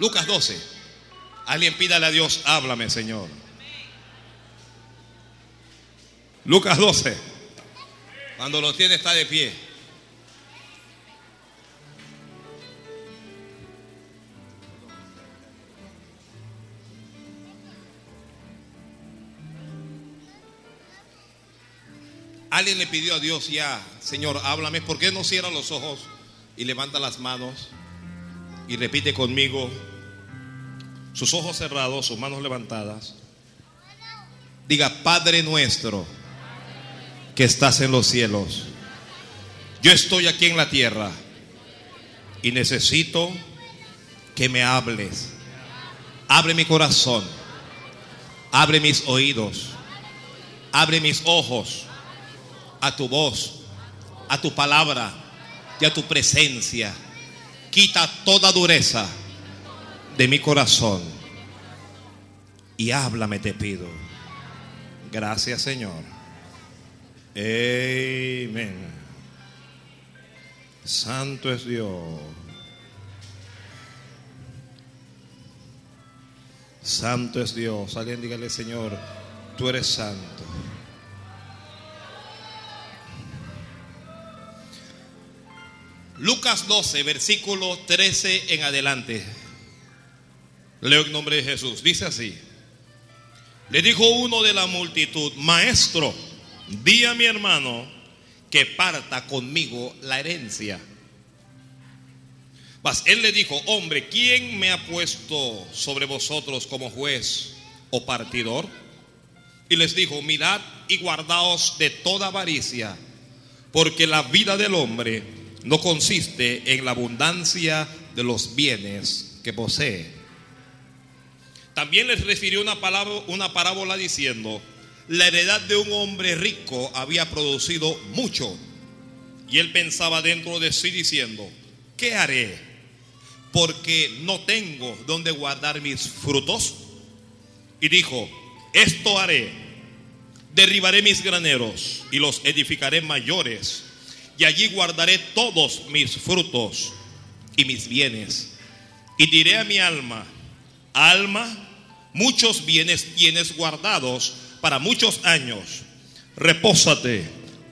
Lucas 12. Alguien pídale a Dios, háblame, Señor. Lucas 12. Cuando lo tiene está de pie. Alguien le pidió a Dios ya, Señor, háblame. ¿Por qué no cierra los ojos y levanta las manos y repite conmigo, sus ojos cerrados, sus manos levantadas? Diga, Padre nuestro, que estás en los cielos. Yo estoy aquí en la tierra y necesito que me hables. Abre mi corazón, abre mis oídos, abre mis ojos a tu voz, a tu palabra y a tu presencia. Quita toda dureza de mi corazón y háblame, te pido. Gracias, Señor. Amén. Santo es Dios. Santo es Dios. Alguien dígale, Señor, tú eres santo. Lucas 12, versículo 13 en adelante. Leo en nombre de Jesús. Dice así. Le dijo uno de la multitud, maestro, di a mi hermano que parta conmigo la herencia. Mas él le dijo, hombre, ¿quién me ha puesto sobre vosotros como juez o partidor? Y les dijo, mirad y guardaos de toda avaricia, porque la vida del hombre no consiste en la abundancia de los bienes que posee. También les refirió una, palabra, una parábola diciendo, la heredad de un hombre rico había producido mucho. Y él pensaba dentro de sí diciendo, ¿qué haré? Porque no tengo donde guardar mis frutos. Y dijo, esto haré, derribaré mis graneros y los edificaré mayores y allí guardaré todos mis frutos y mis bienes. Y diré a mi alma, alma, muchos bienes tienes guardados para muchos años. Repósate,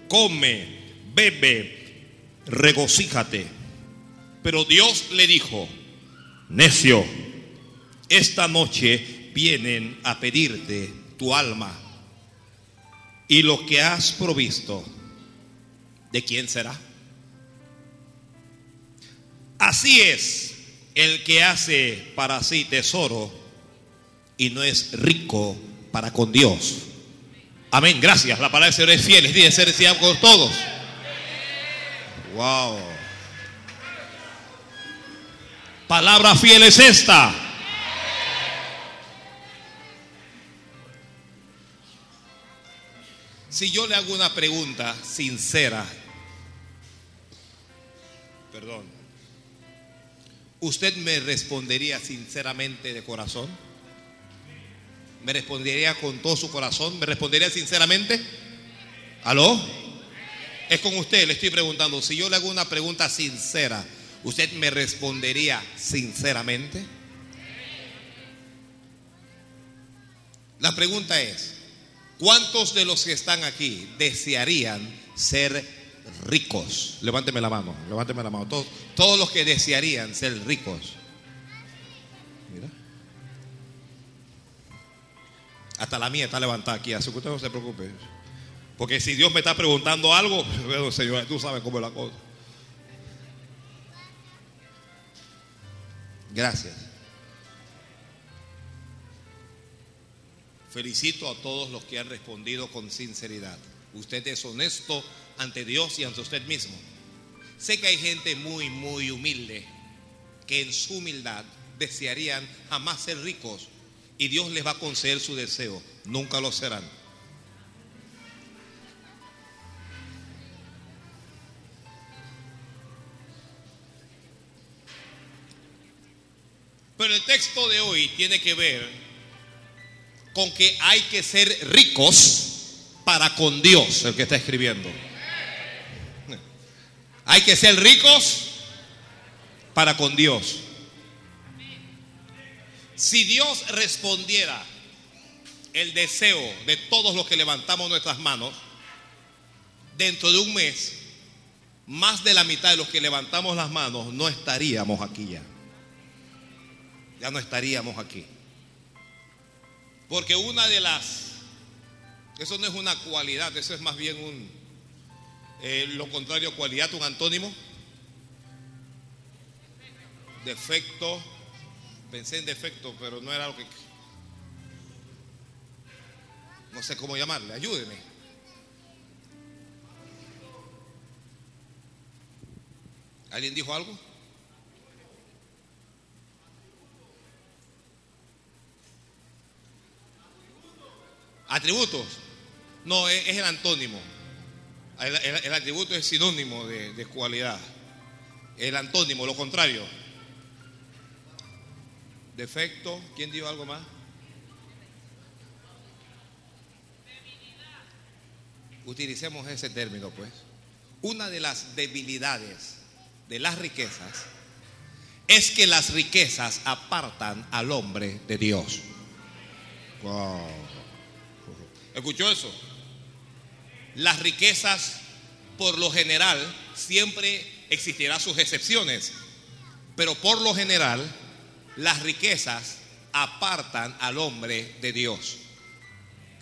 come, bebe, regocíjate. Pero Dios le dijo, necio, esta noche vienen a pedirte tu alma y lo que has provisto ¿de quién será? Así es el que hace para sí tesoro y no es rico para con Dios. Amén, gracias. La palabra del Señor es fiel, es de ser fiel con todos. Wow. Palabra fiel es esta. Si yo le hago una pregunta sincera, perdón, ¿usted me respondería sinceramente de corazón? ¿Me respondería con todo su corazón? ¿Me respondería sinceramente? ¿Aló? Es con usted, le estoy preguntando. Si yo le hago una pregunta sincera, ¿usted me respondería sinceramente? La pregunta es, ¿Cuántos de los que están aquí desearían ser ricos? Levánteme la mano, levánteme la mano. Todos, todos los que desearían ser ricos. Mira. Hasta la mía está levantada aquí, así que usted no se preocupe. Porque si Dios me está preguntando algo, Señor, tú sabes cómo es la cosa. Gracias. Felicito a todos los que han respondido con sinceridad. Usted es honesto ante Dios y ante usted mismo. Sé que hay gente muy, muy humilde que en su humildad desearían jamás ser ricos y Dios les va a conceder su deseo. Nunca lo serán. Pero el texto de hoy tiene que ver con que hay que ser ricos para con Dios, el que está escribiendo. Hay que ser ricos para con Dios. Si Dios respondiera el deseo de todos los que levantamos nuestras manos, dentro de un mes, más de la mitad de los que levantamos las manos no estaríamos aquí ya. Ya no estaríamos aquí. Porque una de las, eso no es una cualidad, eso es más bien un, eh, lo contrario, cualidad, un antónimo. Defecto, pensé en defecto, pero no era lo que... No sé cómo llamarle, ayúdeme. ¿Alguien dijo algo? Atributos. No, es, el antónimo. El, atributo es sinónimo de, cualidad. El antónimo, lo contrario. Defecto. ¿Quién dijo algo más? Utilicemos ese término, pues. Una de las debilidades de las riquezas es que las riquezas apartan al hombre de Dios. Wow. ¿Escuchó eso? Las riquezas, por lo general, siempre existirán sus excepciones, pero por lo general, las riquezas apartan al hombre de Dios.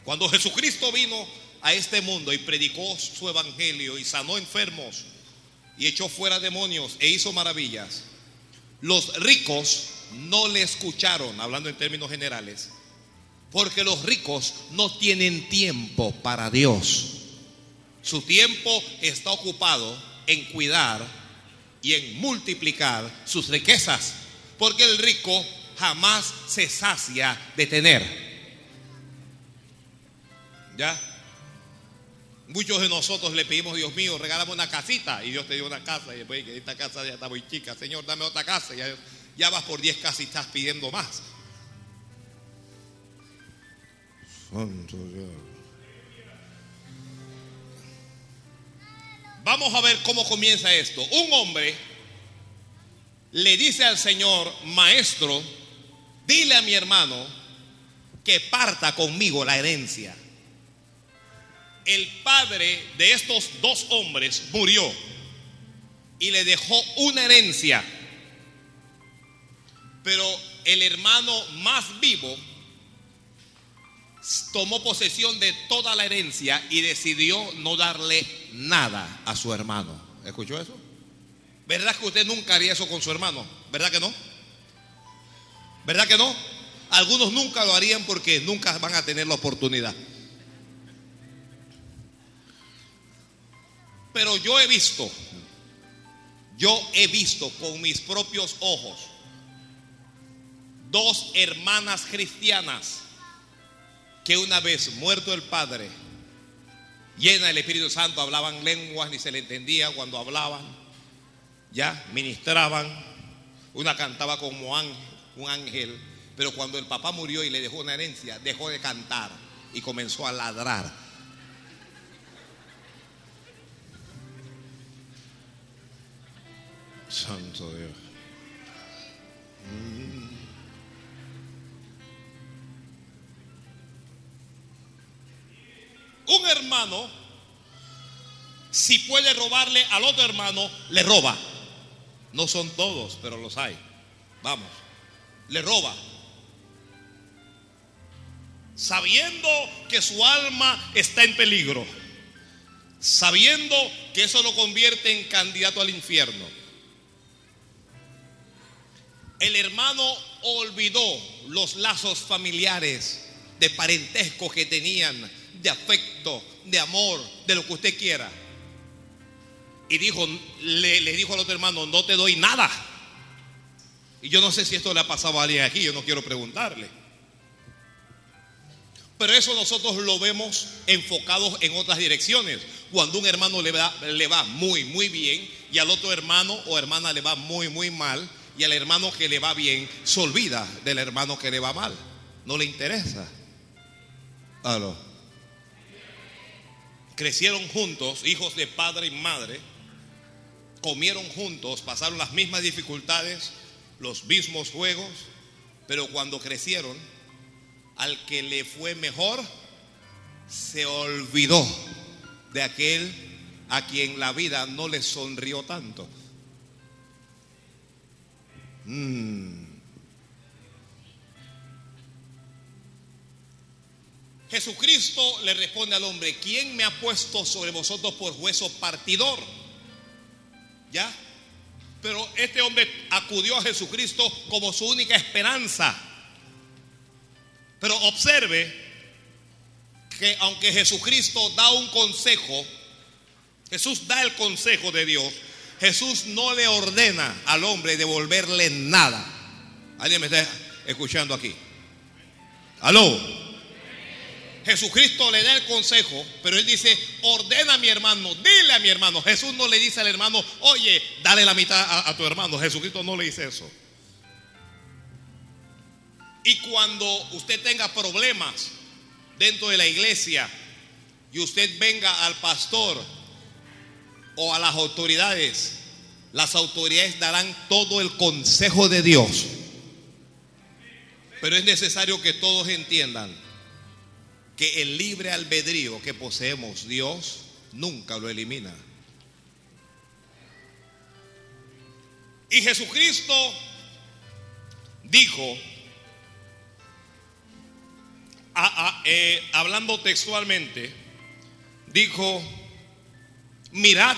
Cuando Jesucristo vino a este mundo y predicó su evangelio y sanó enfermos y echó fuera demonios e hizo maravillas, los ricos no le escucharon, hablando en términos generales, porque los ricos no tienen tiempo para Dios. Su tiempo está ocupado en cuidar y en multiplicar sus riquezas, porque el rico jamás se sacia de tener. ¿Ya? Muchos de nosotros le pedimos, Dios mío, regálame una casita. Y Dios te dio una casa. Y después, esta casa ya está muy chica. Señor, dame otra casa. Ya, ya vas por 10 casas y estás pidiendo más. Santo Dios. Vamos a ver cómo comienza esto. Un hombre le dice al Señor, maestro, dile a mi hermano que parta conmigo la herencia el padre de estos dos hombres murió y le dejó una herencia. Pero el hermano más vivo tomó posesión de toda la herencia y decidió no darle nada a su hermano. ¿Escuchó eso? ¿Verdad que usted nunca haría eso con su hermano? ¿Verdad que no? ¿Verdad que no? Algunos nunca lo harían porque nunca van a tener la oportunidad. Pero yo he visto, yo he visto con mis propios ojos dos hermanas cristianas que una vez muerto el Padre, llena del Espíritu Santo, hablaban lenguas, ni se le entendía cuando hablaban, ya ministraban, una cantaba como un ángel, pero cuando el papá murió y le dejó una herencia, dejó de cantar y comenzó a ladrar Santo Dios. Hermano, si puede robarle al otro hermano, le roba. No son todos, pero los hay. Vamos, le roba. Sabiendo que su alma está en peligro. Sabiendo que eso lo convierte en candidato al infierno el hermano olvidó los lazos familiares de parentesco que tenían, de afecto, de amor, de lo que usted quiera. Y dijo, le, dijo al otro hermano, no te doy nada. Y yo no sé si esto le ha pasado a alguien aquí, yo no quiero preguntarle. Pero eso nosotros lo vemos enfocados en otras direcciones. Cuando un hermano le va, le va muy, muy bien y al otro hermano o hermana le va muy, muy mal, y al hermano que le va bien se olvida del hermano que le va mal. No le interesa. Aló. Crecieron juntos, hijos de padre y madre. Comieron juntos, pasaron las mismas dificultades, los mismos juegos, Pero cuando crecieron, al que le fue mejor, se olvidó de aquel a quien la vida no le sonrió tanto. Mm. Jesucristo le responde al hombre, ¿quién me ha puesto sobre vosotros por hueso partidor? ¿Ya? Pero este hombre acudió a Jesucristo como su única esperanza. Pero observe que aunque Jesucristo da un consejo, Jesús da el consejo de Dios, Jesús no le ordena al hombre devolverle nada. ¿Alguien me está escuchando aquí? ¿Aló? Jesucristo le da el consejo, pero él dice, ordena a mi hermano, dile a mi hermano. Jesús no le dice al hermano, oye, dale la mitad a, tu hermano. Jesucristo no le dice eso. Y cuando usted tenga problemas dentro de la iglesia y usted venga al pastor o a las autoridades, las autoridades darán todo el consejo de Dios. Pero es necesario que todos entiendan que el libre albedrío que poseemos Dios nunca lo elimina. Y Jesucristo dijo, eh, hablando textualmente, dijo, mirad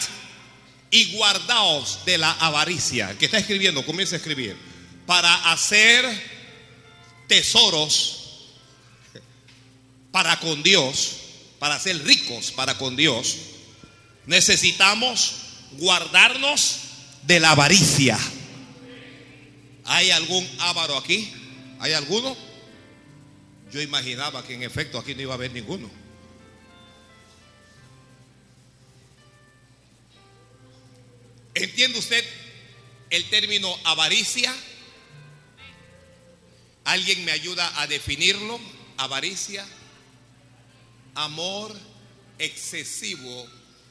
y guardaos de la avaricia. Que está escribiendo, comienza a escribir, para hacer tesoros para con Dios, para ser ricos para con Dios, necesitamos guardarnos de la avaricia. ¿Hay algún avaro aquí? ¿Hay alguno? Yo imaginaba que en efecto aquí no iba a haber ninguno. ¿Entiende usted el término avaricia? ¿Alguien me ayuda a definirlo? Avaricia amor excesivo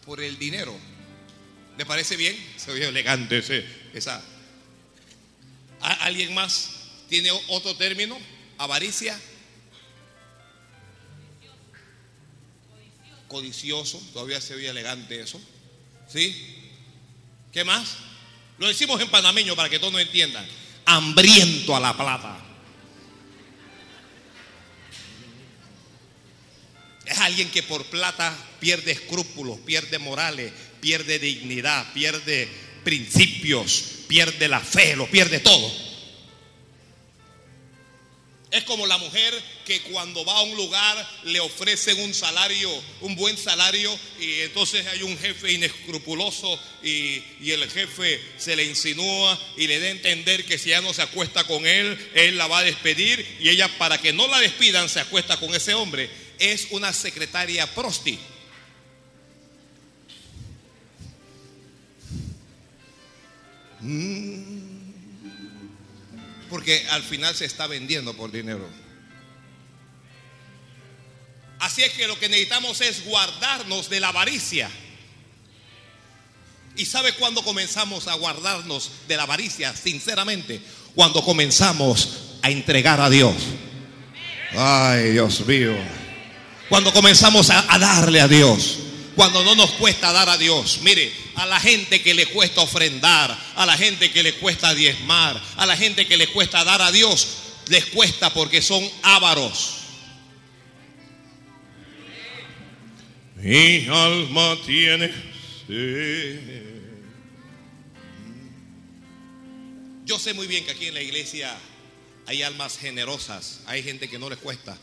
por el dinero. ¿Le parece bien? Se oye elegante ese, esa. ¿Alguien más tiene otro término? Avaricia. Codicioso. Todavía se oye elegante eso. ¿Sí? ¿Qué más? Lo decimos en panameño para que todos nos entiendan. Hambriento a la plata. Alguien que por plata pierde escrúpulos, pierde morales, pierde dignidad, pierde principios, pierde la fe, lo pierde todo. Es como la mujer que cuando va a un lugar le ofrecen un salario, un buen salario, y entonces hay un jefe inescrupuloso y, y, el jefe se le insinúa y le da a entender que si ya no se acuesta con él, él la va a despedir y ella para que no la despidan se acuesta con ese hombre es una secretaria prosti. Mm. Porque al final se está vendiendo por dinero. Así es que lo que necesitamos es guardarnos de la avaricia. ¿Y sabe cuándo comenzamos a guardarnos de la avaricia? Sinceramente, cuando comenzamos a entregar a Dios. Ay, Dios mío. Cuando comenzamos a, darle a Dios. Cuando no nos cuesta dar a Dios. Mire, a la gente que le cuesta ofrendar, a la gente que le cuesta diezmar, a la gente que le cuesta dar a Dios, les cuesta porque son ávaros. Mi alma tiene Yo sé muy bien que aquí en la iglesia hay almas generosas, hay gente que no les cuesta.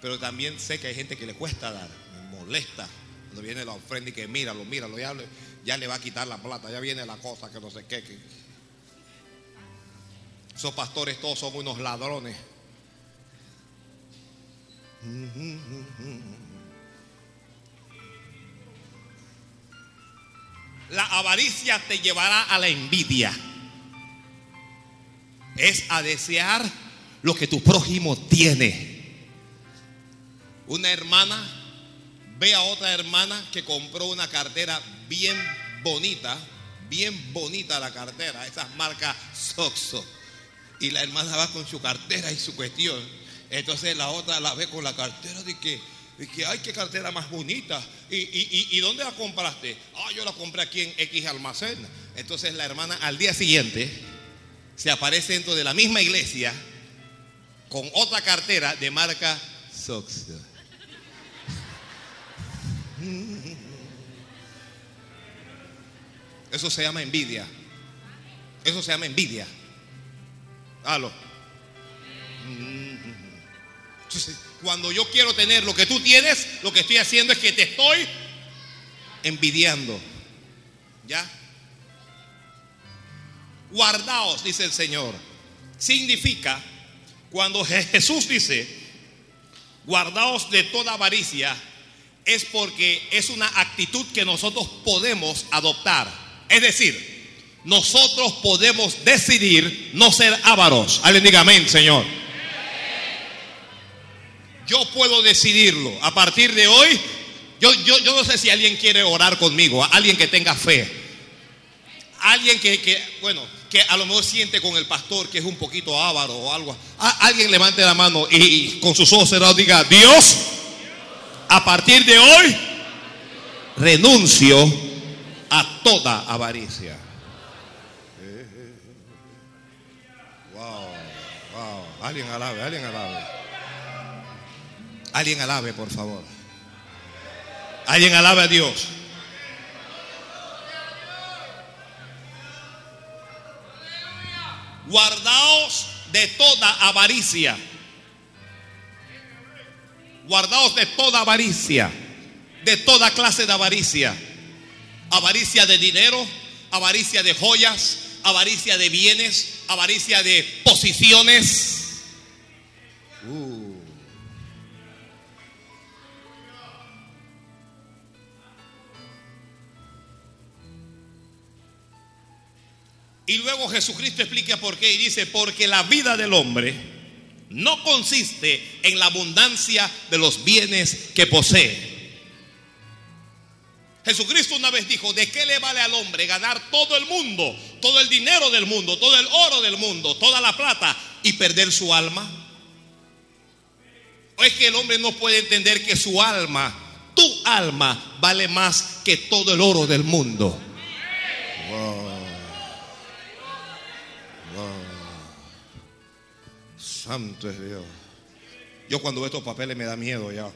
Pero también sé que hay gente que le cuesta dar, me molesta. Cuando viene la ofrenda y que míralo, míralo, ya, ya le va a quitar la plata, ya viene la cosa, que no sé qué. Esos pastores todos son unos ladrones. La avaricia te llevará a la envidia. Es a desear lo que tu prójimo tiene. Una hermana ve a otra hermana que compró una cartera bien bonita, bien bonita la cartera, esas marcas Soxo. Y la hermana va con su cartera y su cuestión. Entonces la otra la ve con la cartera de que, de que ay, qué cartera más bonita. ¿Y, y, y dónde la compraste? Ah, yo la compré aquí en X almacén. Entonces la hermana al día siguiente se aparece dentro de la misma iglesia con otra cartera de marca Sox. Eso se llama envidia. Eso se llama envidia. Halo. Entonces, cuando yo quiero tener lo que tú tienes, lo que estoy haciendo es que te estoy envidiando. ¿Ya? Guardaos, dice el Señor. Significa, cuando Jesús dice, guardaos de toda avaricia, es porque es una actitud que nosotros podemos adoptar. Es decir, nosotros podemos decidir no ser ávaros. Alguien diga amén, Señor. Yo puedo decidirlo. A partir de hoy, yo, yo, yo no sé si alguien quiere orar conmigo, alguien que tenga fe. Alguien que, que, bueno, que a lo mejor siente con el pastor que es un poquito avaro o algo. alguien levante la mano y, y con sus ojos cerrados diga, Dios, a partir de hoy, renuncio a toda avaricia. Alguien alabe, alguien alabe. Alguien alabe, por favor. Alguien alabe a Dios. Guardaos de toda avaricia. Guardaos de toda avaricia. De toda clase de avaricia. Avaricia de dinero, avaricia de joyas, avaricia de bienes, avaricia de posiciones Uh. Y luego Jesucristo explica por qué y dice, porque la vida del hombre no consiste en la abundancia de los bienes que posee. Jesucristo una vez dijo, ¿de qué le vale al hombre ganar todo el mundo, todo el dinero del mundo, todo el oro del mundo, toda la plata y perder su alma? ¿O es que el hombre no puede entender que su alma, tu alma, vale más que todo el oro del mundo? Santo es Dios. Yo cuando veo estos papeles me da miedo ya.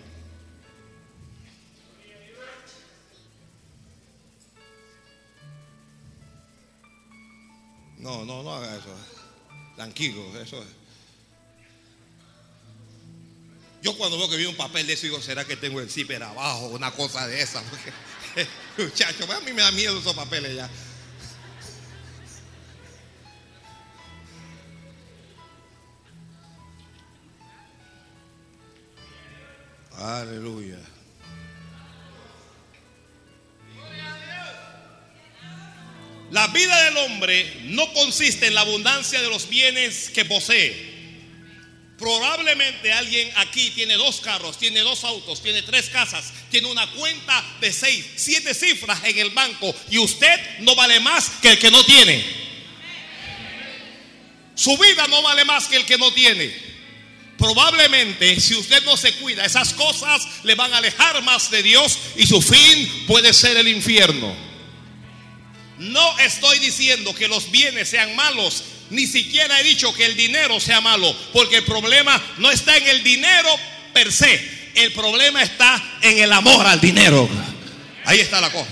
No, no, no haga eso. Tranquilo, eso es. Yo cuando veo que vi un papel de eso digo, ¿será que tengo el zipper abajo? Una cosa de esa. Muchachos, a mí me da miedo esos papeles ya. Aleluya. La vida del hombre no consiste en la abundancia de los bienes que posee Probablemente alguien aquí tiene dos carros, tiene dos autos, tiene tres casas, tiene una cuenta de seis, siete cifras en el banco y usted no vale más que el que no tiene. Su vida no vale más que el que no tiene. Probablemente si usted no se cuida, esas cosas le van a alejar más de Dios y su fin puede ser el infierno. No estoy diciendo que los bienes sean malos, ni siquiera he dicho que el dinero sea malo, porque el problema no está en el dinero per se, el problema está en el amor al dinero. Ahí está la cosa.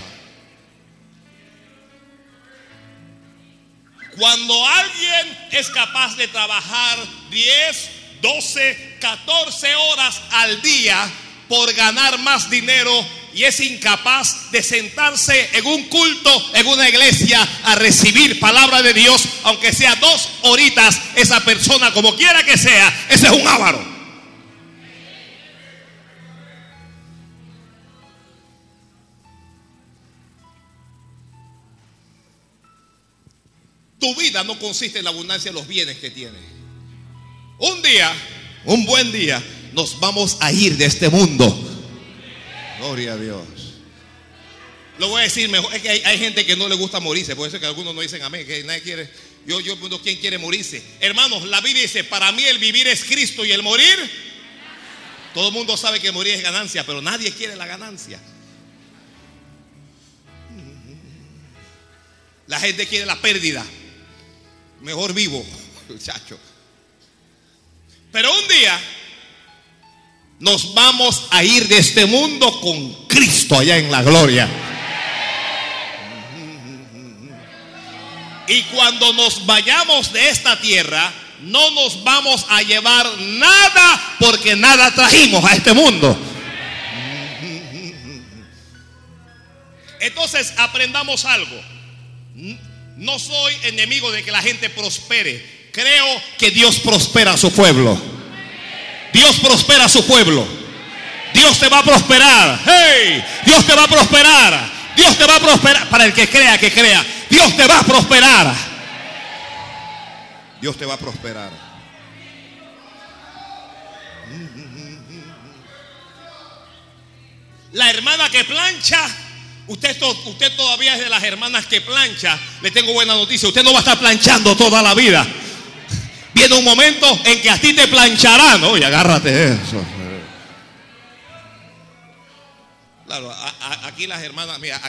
Cuando alguien es capaz de trabajar 10, 12, 14 horas al día por ganar más dinero, y es incapaz de sentarse en un culto, en una iglesia, a recibir palabra de Dios, aunque sea dos horitas, esa persona, como quiera que sea, ese es un ávaro. Tu vida no consiste en la abundancia de los bienes que tienes. Un día, un buen día, nos vamos a ir de este mundo Gloria a Dios. Lo voy a decir mejor. Es que hay, gente que no le gusta morirse. Por eso que algunos no dicen amén. Que nadie quiere. Yo, yo ¿quién quiere morirse? Hermanos, la Biblia dice, para mí el vivir es Cristo y el morir. Todo el mundo sabe que morir es ganancia, pero nadie quiere la ganancia. La gente quiere la pérdida. Mejor vivo, muchacho. Pero un día nos vamos a ir de este mundo con Cristo allá en la gloria. Y cuando nos vayamos de esta tierra, no nos vamos a llevar nada porque nada trajimos a este mundo. Entonces aprendamos algo. No soy enemigo de que la gente prospere. Creo que Dios prospera a su pueblo. Dios prospera a su pueblo. Dios te va a prosperar. Hey, Dios te va a prosperar. Dios te va a prosperar. Para el que crea, que crea. Dios te va a prosperar. Dios te va a prosperar. La hermana que plancha, usted, usted todavía es de las hermanas que plancha. Le tengo buena noticia, usted no va a estar planchando toda la vida. Viene un momento en que a ti te plancharán. Oye, agárrate eso. Claro, aquí las hermanas, mira,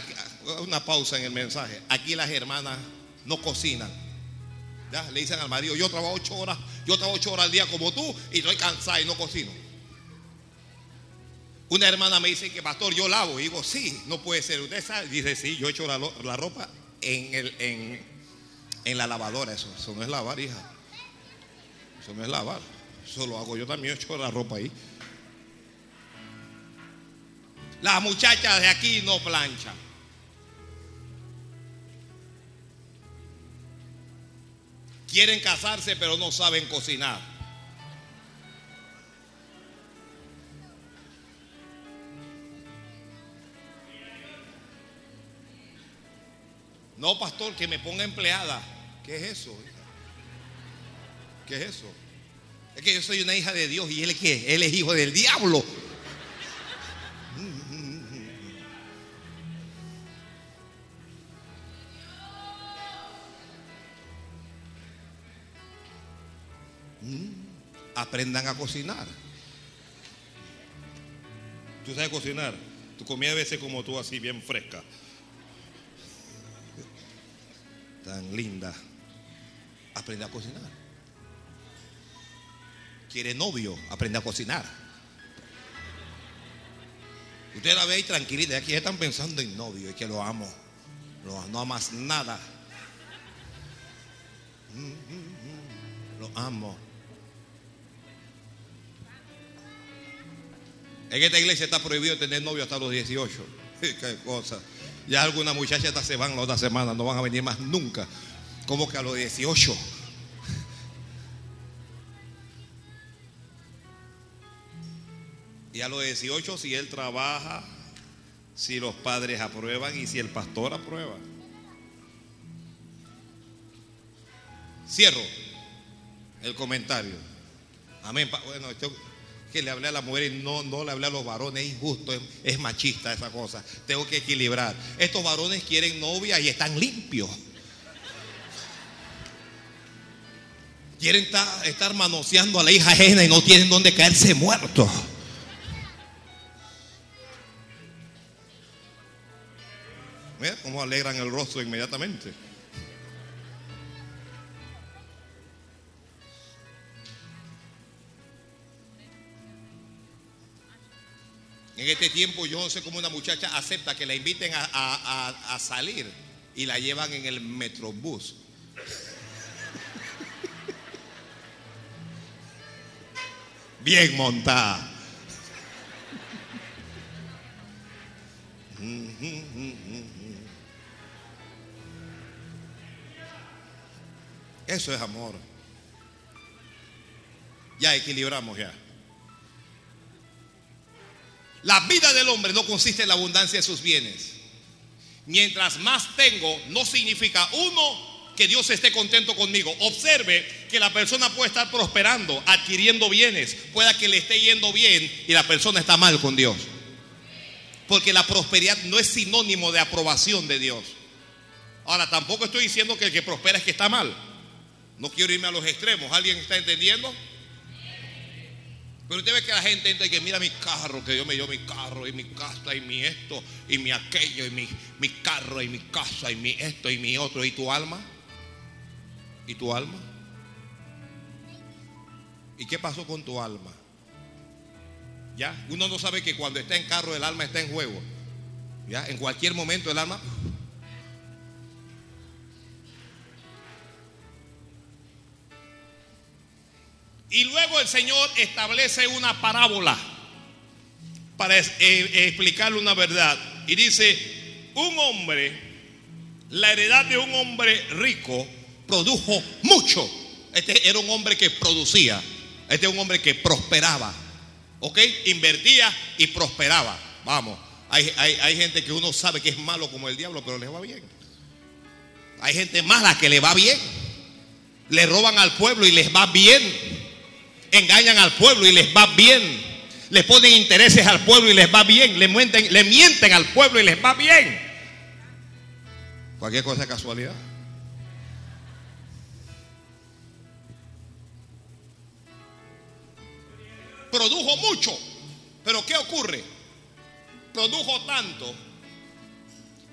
una pausa en el mensaje. Aquí las hermanas no cocinan. ¿Ya? Le dicen al marido, yo trabajo ocho horas, yo trabajo ocho horas al día como tú y estoy cansada y no cocino. Una hermana me dice que pastor, yo lavo. Y digo, sí, no puede ser. ¿Usted sabe? Dice, sí, yo echo la, la ropa en, el, en, en, la lavadora. Eso, eso no es lavar, hija. Eso no es lavar. Eso lo hago yo también, echo la ropa ahí. Las muchachas de aquí no planchan. Quieren casarse pero no saben cocinar. No, pastor, que me ponga empleada. ¿Qué es eso? ¿Qué es eso? Es que yo soy una hija de Dios y él qué? Él es hijo del diablo. Aprendan a cocinar. ¿Tú sabes cocinar? Tu comida debe ser como tú, así bien fresca. Tan linda. Aprende a cocinar. Quiere novio, aprende a cocinar. Usted la ve ahí tranquilita. Aquí están pensando en novio y que lo amo. no amas nada. Lo amo. En esta iglesia está prohibido tener novio hasta los 18. Qué cosa. Ya algunas muchachas hasta se van la otra semana, no van a venir más nunca. Como que a los 18. Y a los 18 si él trabaja, si los padres aprueban y si el pastor aprueba. Cierro el comentario. Amén. Bueno, que le hablé a la mujer y no, no le hablé a los varones, es injusto, es, machista esa cosa. Tengo que equilibrar. Estos varones quieren novia y están limpios. Quieren estar, manoseando a la hija ajena y no tienen donde caerse muertos. Mira cómo alegran el rostro inmediatamente. En este tiempo yo no sé cómo una muchacha acepta que la inviten a, salir y la llevan en el metrobús. Bien montada. Eso es amor. Ya equilibramos ya. La vida del hombre no consiste en la abundancia de sus bienes. Mientras más tengo, no significa uno que Dios esté contento conmigo. Observe que la persona puede estar prosperando, adquiriendo bienes, pueda que le esté yendo bien y la persona está mal con Dios. Porque la prosperidad no es sinónimo de aprobación de Dios. Ahora, tampoco estoy diciendo que el que prospera es que está mal. No quiero irme a los extremos. ¿Alguien está entendiendo? Pero usted ve que la gente entra y que mira mi carro, que Dios me dio mi carro y mi casa y mi esto y mi aquello y mi, mi carro y mi casa y mi esto y mi otro. ¿Y tu alma? ¿Y tu alma? ¿Y qué pasó con tu alma? ¿Ya? Uno no sabe que cuando está en carro el alma está en juego. ¿Ya? En cualquier momento el alma... Y luego el Señor establece una parábola para eh, explicarle una verdad. Y dice, un hombre, la heredad de un hombre rico produjo mucho. Este era un hombre que producía. Este es un hombre que prosperaba. ¿Ok? Invertía y prosperaba. Vamos. Hay, hay, gente que uno sabe que es malo como el diablo, pero le va bien. Hay gente mala que le va bien. Le roban al pueblo y les va bien. Engañan al pueblo y les va bien. Le ponen intereses al pueblo y les va bien. Le mienten, le mienten al pueblo y les va bien. Cualquier cosa es casualidad. Produjo mucho. Pero ¿qué ocurre? Produjo tanto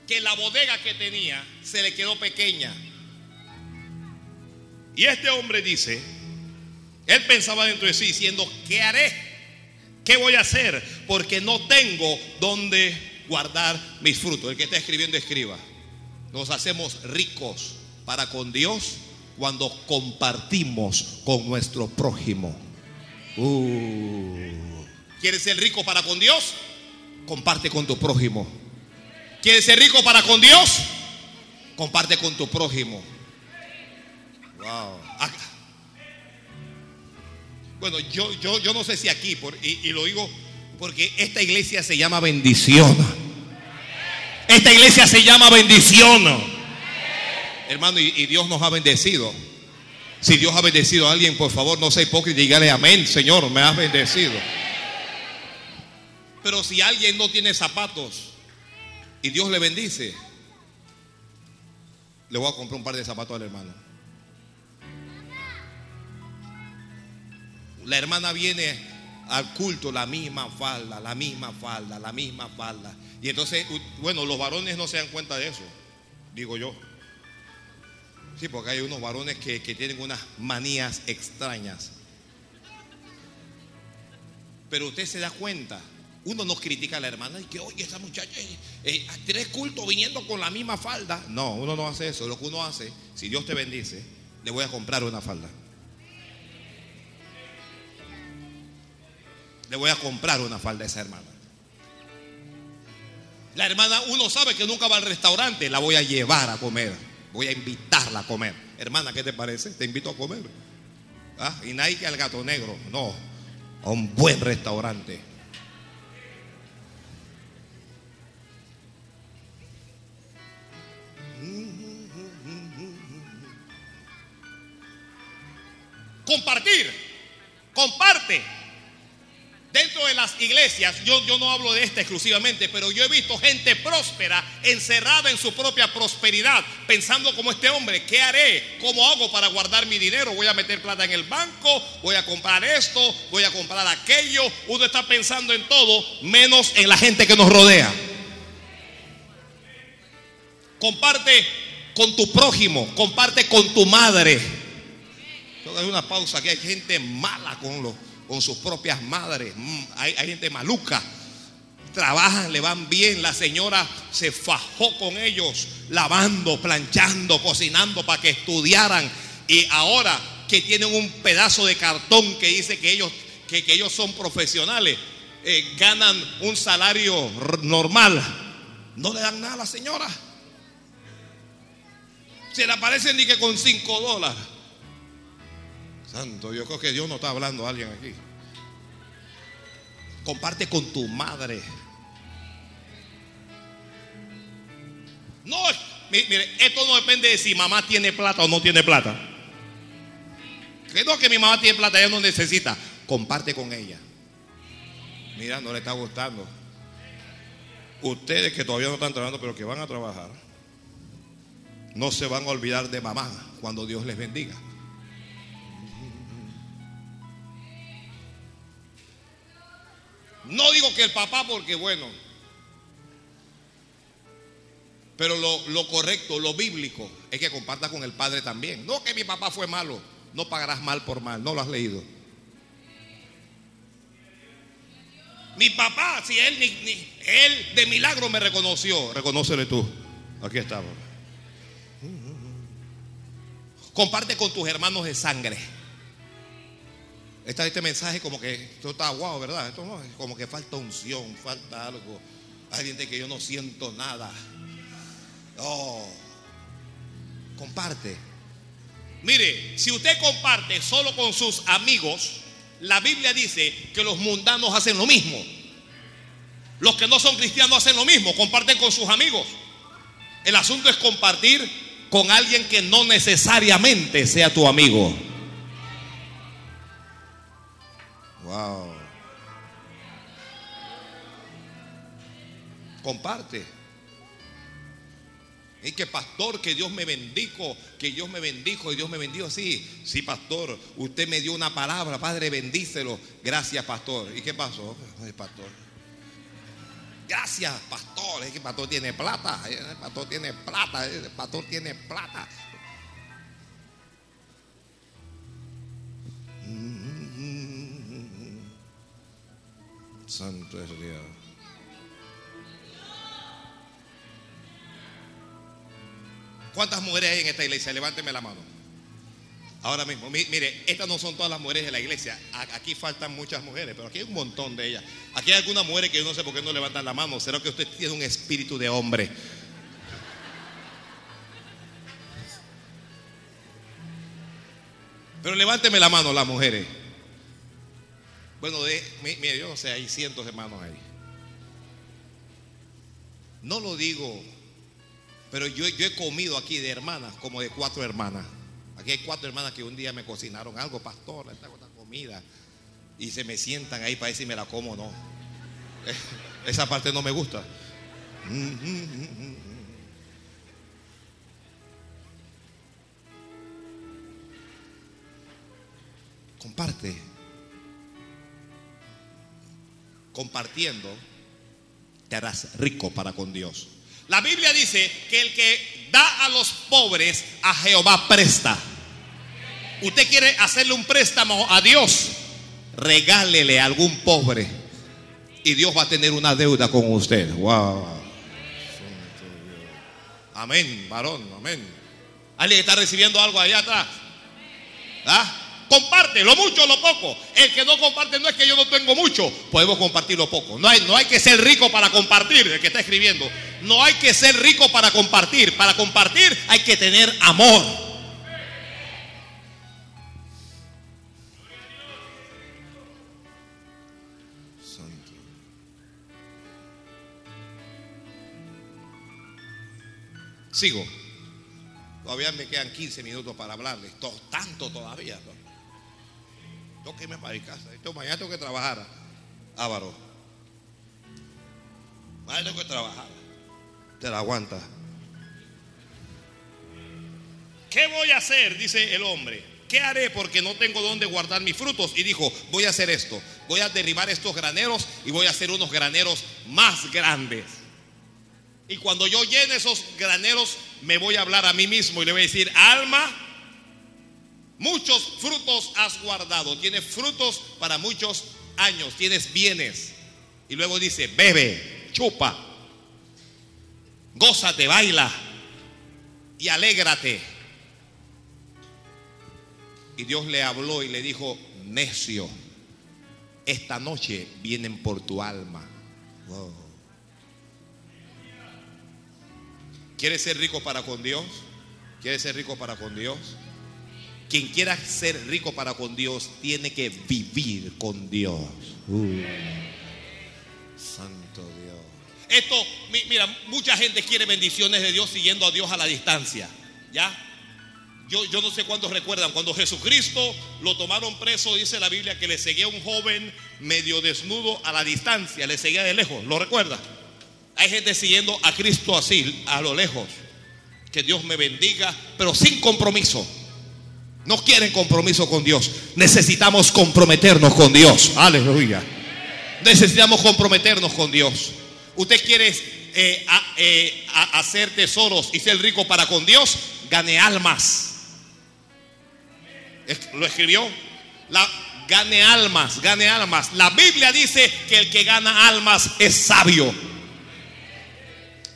que la bodega que tenía se le quedó pequeña. Y este hombre dice, él pensaba dentro de sí diciendo, ¿qué haré? ¿Qué voy a hacer? Porque no tengo donde guardar mis frutos. El que está escribiendo, escriba. Nos hacemos ricos para con Dios cuando compartimos con nuestro prójimo. Uh. ¿Quieres ser rico para con Dios? Comparte con tu prójimo. ¿Quieres ser rico para con Dios? Comparte con tu prójimo. Wow. Bueno, yo, yo, yo no sé si aquí, y, lo digo porque esta iglesia se llama bendición. Esta iglesia se llama bendición. Hermano, y, Dios nos ha bendecido. Si Dios ha bendecido a alguien, por favor, no sea hipócrita y dígale amén, Señor, me has bendecido. Pero si alguien no tiene zapatos y Dios le bendice, le voy a comprar un par de zapatos al hermano. La hermana viene al culto, la misma falda, la misma falda, la misma falda. Y entonces, bueno, los varones no se dan cuenta de eso, digo yo. Sí, porque hay unos varones que, tienen unas manías extrañas. Pero usted se da cuenta, uno no critica a la hermana y que, oye, esa muchacha, eh, eh, tres cultos viniendo con la misma falda. No, uno no hace eso. Lo que uno hace, si Dios te bendice, le voy a comprar una falda. Le voy a comprar una falda a esa hermana. La hermana, uno sabe que nunca va al restaurante, la voy a llevar a comer. Voy a invitarla a comer. Hermana, ¿qué te parece? Te invito a comer. ¿Ah? Y nadie que al gato negro. No, a un buen restaurante. Compartir. Comparte. Dentro de las iglesias, yo, yo no hablo de esta exclusivamente, pero yo he visto gente próspera encerrada en su propia prosperidad, pensando como este hombre, ¿qué haré? ¿Cómo hago para guardar mi dinero? ¿Voy a meter plata en el banco? ¿Voy a comprar esto? ¿Voy a comprar aquello? Uno está pensando en todo, menos en la gente que nos rodea. Comparte con tu prójimo, comparte con tu madre. Hay una pausa, que hay gente mala con los con sus propias madres. Mm, hay, gente maluca. Trabajan, le van bien. La señora se fajó con ellos, lavando, planchando, cocinando para que estudiaran. Y ahora que tienen un pedazo de cartón que dice que ellos, que, ellos son profesionales, eh, ganan un salario normal, no le dan nada a la señora. Se le aparecen ni que con cinco dólares. Santo, yo creo que Dios no está hablando a alguien aquí. Comparte con tu madre. No, mire, esto no depende de si mamá tiene plata o no tiene plata. No que mi mamá tiene plata, ella no necesita. Comparte con ella. Mira, no le está gustando. Ustedes que todavía no están trabajando, pero que van a trabajar, no se van a olvidar de mamá cuando Dios les bendiga. No digo que el papá porque bueno, pero lo, lo, correcto, lo bíblico, es que compartas con el padre también. No que mi papá fue malo, no pagarás mal por mal, no lo has leído. Mi papá, si él, ni, él de milagro me reconoció, reconócele tú. Aquí estamos. Comparte con tus hermanos de sangre. Está este mensaje como que esto está guau, ¿verdad? Esto no, como que falta unción, falta algo. Alguien de que yo no siento nada. Oh, comparte. Mire, si usted comparte solo con sus amigos, la Biblia dice que los mundanos hacen lo mismo. Los que no son cristianos hacen lo mismo, comparten con sus amigos. El asunto es compartir con alguien que no necesariamente sea tu amigo. Wow. Comparte. Y que pastor, que Dios me bendijo, que Dios me bendijo y Dios me bendijo. Sí, sí, pastor, usted me dio una palabra, Padre, bendícelo. Gracias, pastor. ¿Y qué pasó? Pastor. Gracias, pastor. Es que el pastor tiene plata. El pastor tiene plata. El pastor tiene plata. Santo es Dios. ¿Cuántas mujeres hay en esta iglesia? Levánteme la mano. Ahora mismo, mire, estas no son todas las mujeres de la iglesia. Aquí faltan muchas mujeres, pero aquí hay un montón de ellas. Aquí hay algunas mujeres que yo no sé por qué no levantan la mano. ¿Será que usted tiene un espíritu de hombre? Pero levánteme la mano las mujeres. Bueno, mire, yo no sé, hay cientos de manos ahí. No lo digo, pero yo, yo he comido aquí de hermanas, como de cuatro hermanas. Aquí hay cuatro hermanas que un día me cocinaron algo, pastor, esta, comida. Y se me sientan ahí para ver si me la como o no. Esa parte no me gusta. Comparte. Compartiendo, te harás rico para con Dios. La Biblia dice que el que da a los pobres, a Jehová presta. Usted quiere hacerle un préstamo a Dios, regálele a algún pobre y Dios va a tener una deuda con usted. Wow. Amén, varón, amén. ¿Alguien está recibiendo algo allá atrás? ¿Ah? Comparte lo mucho o lo poco. El que no comparte no es que yo no tengo mucho, podemos compartir lo poco. No hay, no hay que ser rico para compartir, el que está escribiendo. No hay que ser rico para compartir. Para compartir hay que tener amor. Sigo. Todavía me quedan 15 minutos para hablarles. Tanto todavía. Yo que me para mi casa. Esto mañana tengo que trabajar. Ávaro. Mañana tengo que trabajar. Te la aguanta. ¿Qué voy a hacer? Dice el hombre. ¿Qué haré? Porque no tengo dónde guardar mis frutos. Y dijo, voy a hacer esto. Voy a derribar estos graneros y voy a hacer unos graneros más grandes. Y cuando yo llene esos graneros, me voy a hablar a mí mismo y le voy a decir, alma, muchos frutos has guardado. Tienes frutos para muchos años. Tienes bienes. Y luego dice, bebe, chupa, gózate, baila y alégrate. Y Dios le habló y le dijo, necio, esta noche vienen por tu alma. ¿Quieres ser rico para con Dios? ¿Quieres ser rico para con Dios? Quien quiera ser rico para con Dios tiene que vivir con Dios. Uh. santo Dios. Esto, mira, mucha gente quiere bendiciones de Dios siguiendo a Dios a la distancia. ¿Ya? Yo, yo no sé cuántos recuerdan, cuando Jesucristo lo tomaron preso, dice la Biblia que le seguía un joven medio desnudo a la distancia, le seguía de lejos. ¿Lo recuerda? Hay gente siguiendo a Cristo así, a lo lejos. Que Dios me bendiga, pero sin compromiso. No quieren compromiso con Dios. Necesitamos comprometernos con Dios. Aleluya. necesitamos comprometernos con Dios. Usted quiere eh, eh, hacer tesoros y ser rico para con Dios, gane almas. Lo escribió. Gane almas, gane almas. La Biblia dice que el que gana almas es sabio.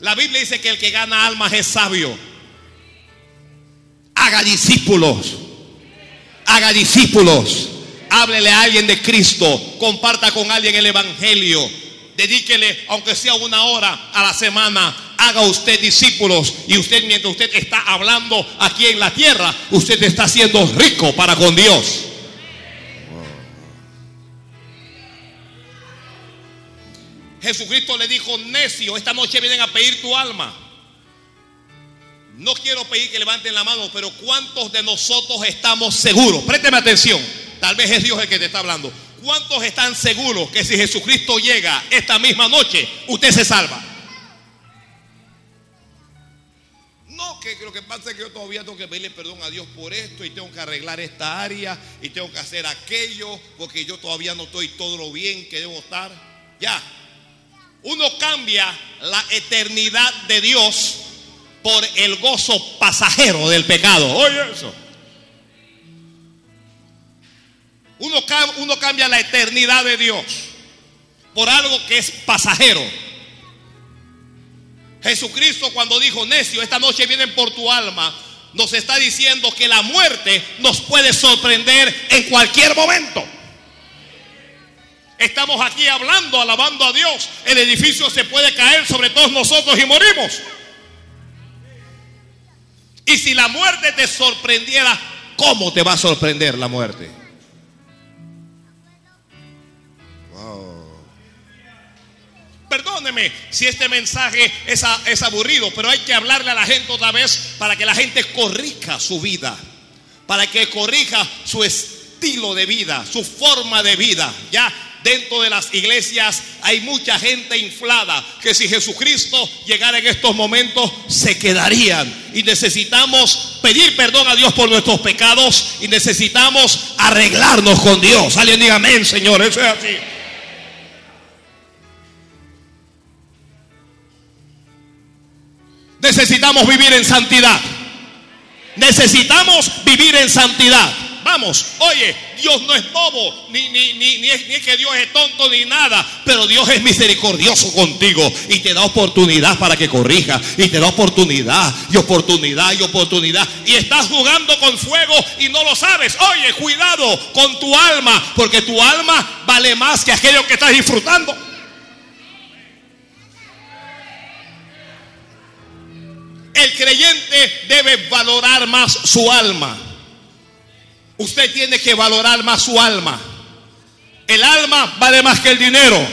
La Biblia dice que el que gana almas es sabio. Haga discípulos. Haga discípulos. Háblele a alguien de Cristo. Comparta con alguien el Evangelio. Dedíquele, aunque sea una hora a la semana. Haga usted discípulos. Y usted, mientras usted está hablando aquí en la tierra, usted está siendo rico para con Dios. Jesucristo le dijo, necio, esta noche vienen a pedir tu alma. No quiero pedir que levanten la mano, pero ¿cuántos de nosotros estamos seguros? Présteme atención, tal vez es Dios el que te está hablando. ¿Cuántos están seguros que si Jesucristo llega esta misma noche, usted se salva? No, que lo que pasa es que yo todavía tengo que pedirle perdón a Dios por esto y tengo que arreglar esta área y tengo que hacer aquello porque yo todavía no estoy todo lo bien que debo estar. Ya, uno cambia la eternidad de Dios por el gozo pasajero del pecado. Oye eso. Uno, uno cambia la eternidad de Dios por algo que es pasajero. Jesucristo cuando dijo, necio, esta noche vienen por tu alma, nos está diciendo que la muerte nos puede sorprender en cualquier momento. Estamos aquí hablando, alabando a Dios. El edificio se puede caer sobre todos nosotros y morimos. Y si la muerte te sorprendiera, ¿cómo te va a sorprender la muerte? Perdóneme si este mensaje es, es aburrido, pero hay que hablarle a la gente otra vez para que la gente corrija su vida, para que corrija su estilo de vida, su forma de vida. Ya dentro de las iglesias hay mucha gente inflada que si Jesucristo llegara en estos momentos se quedarían. Y necesitamos pedir perdón a Dios por nuestros pecados y necesitamos arreglarnos con Dios. Alguien diga amén, Señor, eso es así. Necesitamos vivir en santidad. Necesitamos vivir en santidad. Vamos, oye, Dios no es bobo, ni, ni, ni, ni es, ni es que Dios es tonto ni nada, pero Dios es misericordioso contigo y te da oportunidad para que corrija, y te da oportunidad y oportunidad y oportunidad. Y estás jugando con fuego y no lo sabes. Oye, cuidado con tu alma, porque tu alma vale más que aquello que estás disfrutando. El creyente debe valorar más su alma. Usted tiene que valorar más su alma. El alma vale más que el dinero.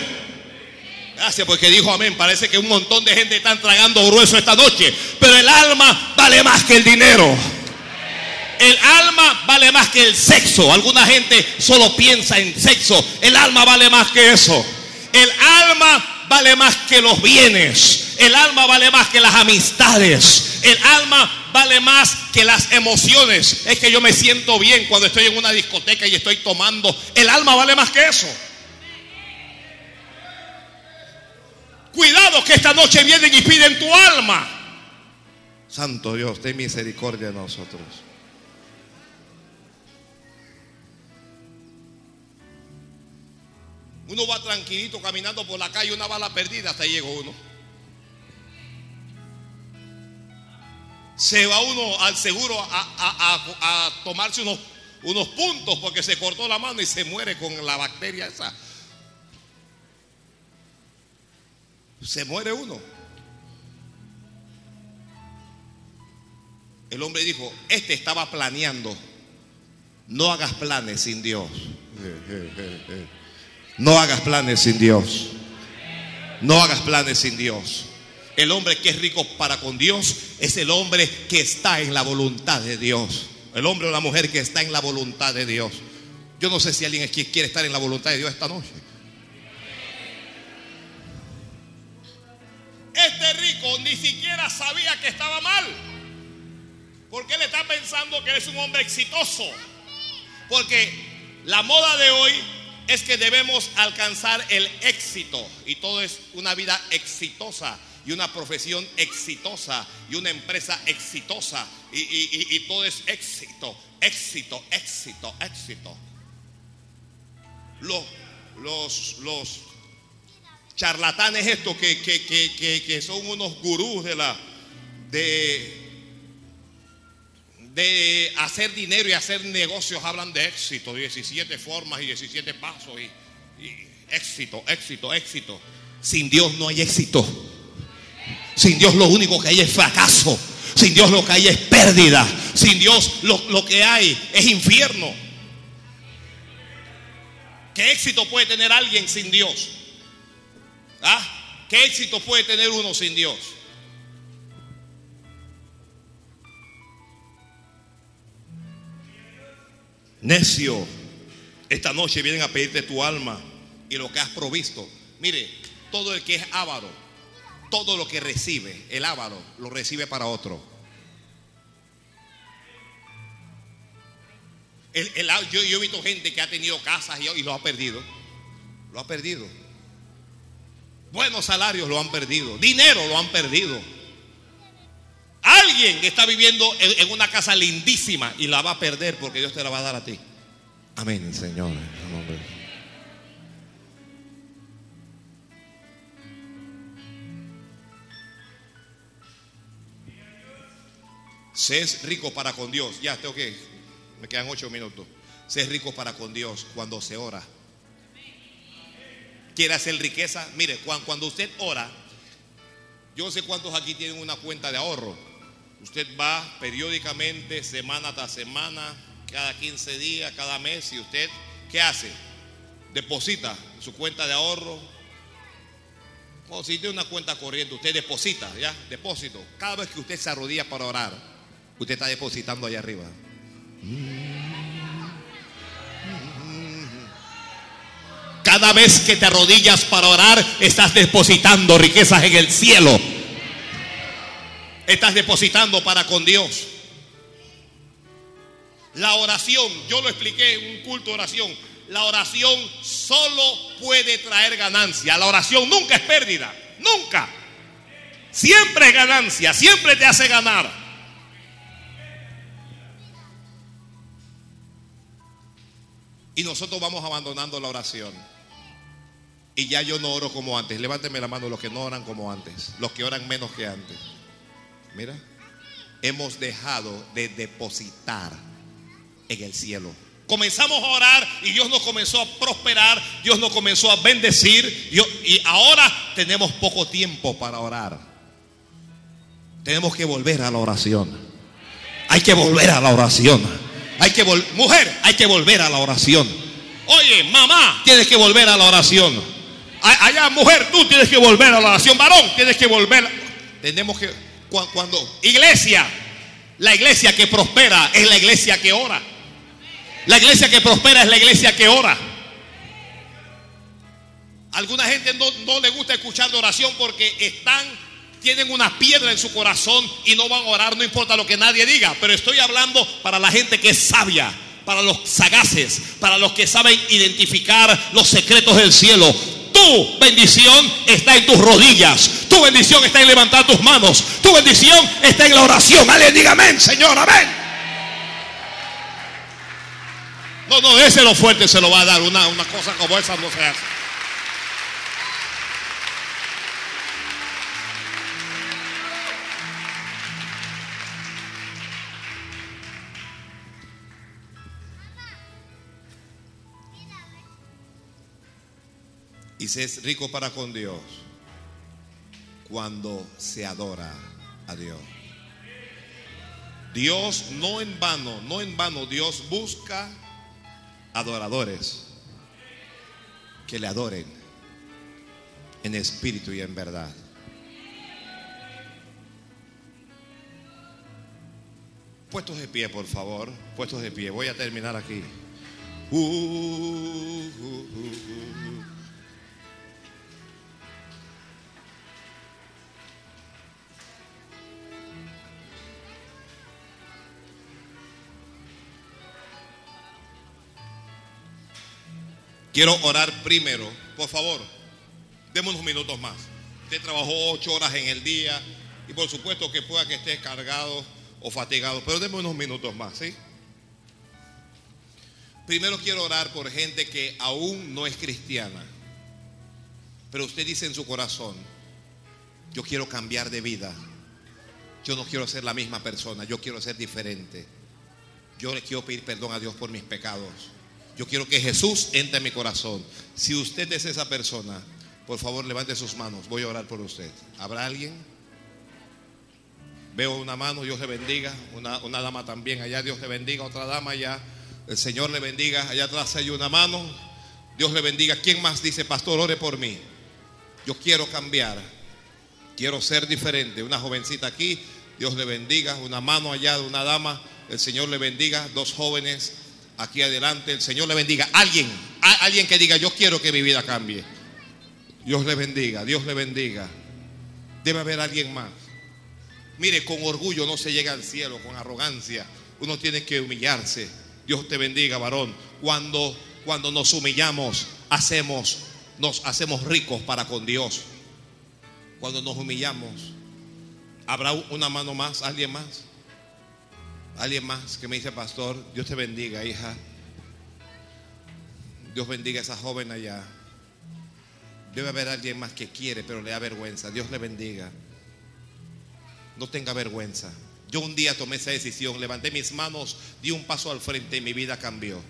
Gracias porque dijo amén. Parece que un montón de gente están tragando grueso esta noche. Pero el alma vale más que el dinero. El alma vale más que el sexo. Alguna gente solo piensa en sexo. El alma vale más que eso. El alma vale más que los bienes. El alma vale más que las amistades. El alma vale más que las emociones. Es que yo me siento bien cuando estoy en una discoteca y estoy tomando. El alma vale más que eso. Cuidado que esta noche vienen y piden tu alma. Santo Dios, ten misericordia de nosotros. Uno va tranquilito caminando por la calle, una bala perdida, hasta ahí llegó uno. Se va uno al seguro a, a- a- a tomarse unos, unos puntos porque se cortó la mano y se muere con la bacteria esa. Se muere uno. El hombre dijo, este estaba planeando. No hagas planes sin Dios. No hagas planes sin Dios. No hagas planes sin Dios. El hombre que es rico para con Dios es el hombre que está en la voluntad de Dios. El hombre o la mujer que está en la voluntad de Dios. Yo no sé si alguien aquí quiere estar en la voluntad de Dios esta noche. Este rico ni siquiera sabía que estaba mal. Porque él está pensando que es un hombre exitoso. Porque la moda de hoy es que debemos alcanzar el éxito y todo es una vida exitosa y una profesión exitosa y una empresa exitosa y, y- y- todo es éxito, éxito, éxito, éxito. Los, los, los charlatanes estos que, que- que- que- son unos gurús de la de, de hacer dinero y hacer negocios hablan de éxito, 17 formas y 17 pasos y éxito, éxito, éxito. Sin Dios no hay éxito. Sin Dios lo único que hay es fracaso. Sin Dios lo que hay es pérdida. Sin Dios lo, lo que hay es infierno. ¿Qué éxito puede tener alguien sin Dios? ¿Ah? ¿Qué éxito puede tener uno sin Dios? Necio, esta noche vienen a pedirte tu alma y lo que has provisto. Mire, todo el que es avaro, todo lo que recibe, el avaro, lo recibe para otro. Yo, he visto gente que ha tenido casas y, lo ha perdido. Lo ha perdido. Buenos salarios lo han perdido. Dinero lo han perdido. Alguien está viviendo en, en una casa lindísima y la va a perder porque Dios te la va a dar a ti. Amén, Señor. en Se es rico para con Dios. Ya, tengo que. Me quedan ocho minutos. Se es rico para con Dios cuando se ora. Quiere hacer riqueza. Mire, cuan- cuando usted ora, yo sé cuántos aquí tienen una cuenta de ahorro. Usted va periódicamente, semana tras semana, cada 15 días, cada mes, y usted, ¿qué hace? Deposita su cuenta de ahorro. O si tiene una cuenta corriente, usted deposita, ¿ya? Depósito. Cada vez que usted se arrodilla para orar, usted está depositando allá arriba. Cada vez que te arrodillas para orar, estás depositando riquezas en el cielo. Estás depositando para con Dios. La oración, yo lo expliqué en un culto de oración. La oración solo puede traer ganancia. La oración nunca es pérdida. Nunca. Siempre es ganancia. Siempre te hace ganar. Y nosotros vamos abandonando la oración. Y ya yo no oro como antes. Levánteme la mano los que no oran como antes. Los que oran menos que antes. Mira. Hemos dejado de depositar en el cielo. Comenzamos a orar y Dios nos comenzó a prosperar, Dios nos comenzó a bendecir y ahora tenemos poco tiempo para orar. Tenemos que volver a la oración. Hay que volver a la oración. Hay que mujer, hay que volver a la oración. Oye, mamá, tienes que volver a la oración. A- Allá, mujer, tú tienes que volver a la oración. Varón, tienes que volver. Tenemos que cu- cuando iglesia, la iglesia que prospera es la iglesia que ora. La iglesia que prospera es la iglesia que ora. Alguna gente no, no le gusta escuchar de oración porque están, tienen una piedra en su corazón y no van a orar, no importa lo que nadie diga. Pero estoy hablando para la gente que es sabia, para los sagaces, para los que saben identificar los secretos del cielo. Tu bendición está en tus rodillas. Tu bendición está en levantar tus manos. Tu bendición está en la oración. Alguien diga amén, Señor, amén. No, no, ese lo fuerte se lo va a dar. Una, una cosa como esa no se hace. Y se es rico para con Dios cuando se adora a Dios. Dios no en vano, no en vano, Dios busca adoradores que le adoren en espíritu y en verdad. Puestos de pie, por favor, puestos de pie. Voy a terminar aquí. Uh, uh, uh, quiero orar primero. Por favor, demos unos minutos más. Usted trabajó ocho horas en el día y por supuesto que pueda que esté cargado o fatigado, pero demos unos minutos más, ¿sí? Primero quiero orar por gente que aún no es cristiana, pero usted dice en su corazón, yo quiero cambiar de vida, yo no quiero ser la misma persona, yo quiero ser diferente. Yo le quiero pedir perdón a Dios por mis pecados. Yo quiero que Jesús entre en mi corazón. Si usted es esa persona, por favor levante sus manos. Voy a orar por usted. ¿Habrá alguien? Veo una mano, Dios le bendiga. Una, una dama también allá, Dios le bendiga. Otra dama allá, el Señor le bendiga. Allá atrás hay una mano, Dios le bendiga. ¿Quién más dice, pastor, ore por mí? Yo quiero cambiar. Quiero ser diferente. Una jovencita aquí, Dios le bendiga. Una mano allá de una dama. El Señor le bendiga. Dos jóvenes aquí adelante. El Señor le bendiga. Alguien, alguien que diga, yo quiero que mi vida cambie. Dios le bendiga, Dios le bendiga. Debe haber alguien más. Mire, con orgullo no se llega al cielo, con arrogancia. Uno tiene que humillarse. Dios te bendiga, varón. Cuando, cuando nos humillamos, hacemos, nos hacemos ricos para con Dios. Cuando nos humillamos, ¿habrá una mano más? ¿Alguien más? Alguien más que me dice, pastor, Dios te bendiga, hija. Dios bendiga a esa joven allá. Debe haber alguien más que quiere, pero le da vergüenza. Dios le bendiga. No tenga vergüenza. Yo un día tomé esa decisión, levanté mis manos, di un paso al frente y mi vida cambió.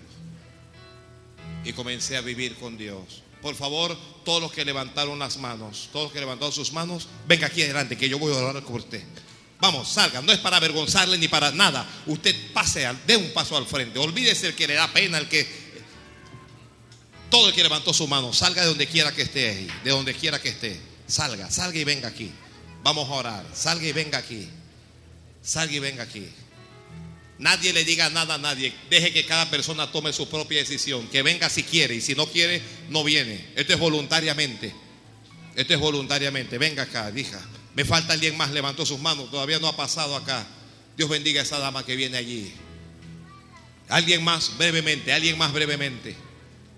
Y comencé a vivir con Dios. Por favor, todos los que levantaron las manos, todos los que levantaron sus manos, venga aquí adelante, que yo voy a orar con usted. Vamos, salga. No es para avergonzarle ni para nada. Usted pase, al, dé un paso al frente. Olvídese el que le da pena, el que... Todo el que levantó su mano, salga de donde quiera que esté ahí, de donde quiera que esté. Salga, salga y venga aquí. Vamos a orar. Salga y venga aquí. Salga y venga aquí. Nadie le diga nada a nadie. Deje que cada persona tome su propia decisión. Que venga si quiere y si no quiere, no viene. Esto es voluntariamente. Esto es voluntariamente. Venga acá, hija. Me falta alguien más, levantó sus manos, todavía no ha pasado acá. Dios bendiga a esa dama que viene allí. Alguien más brevemente, alguien más brevemente,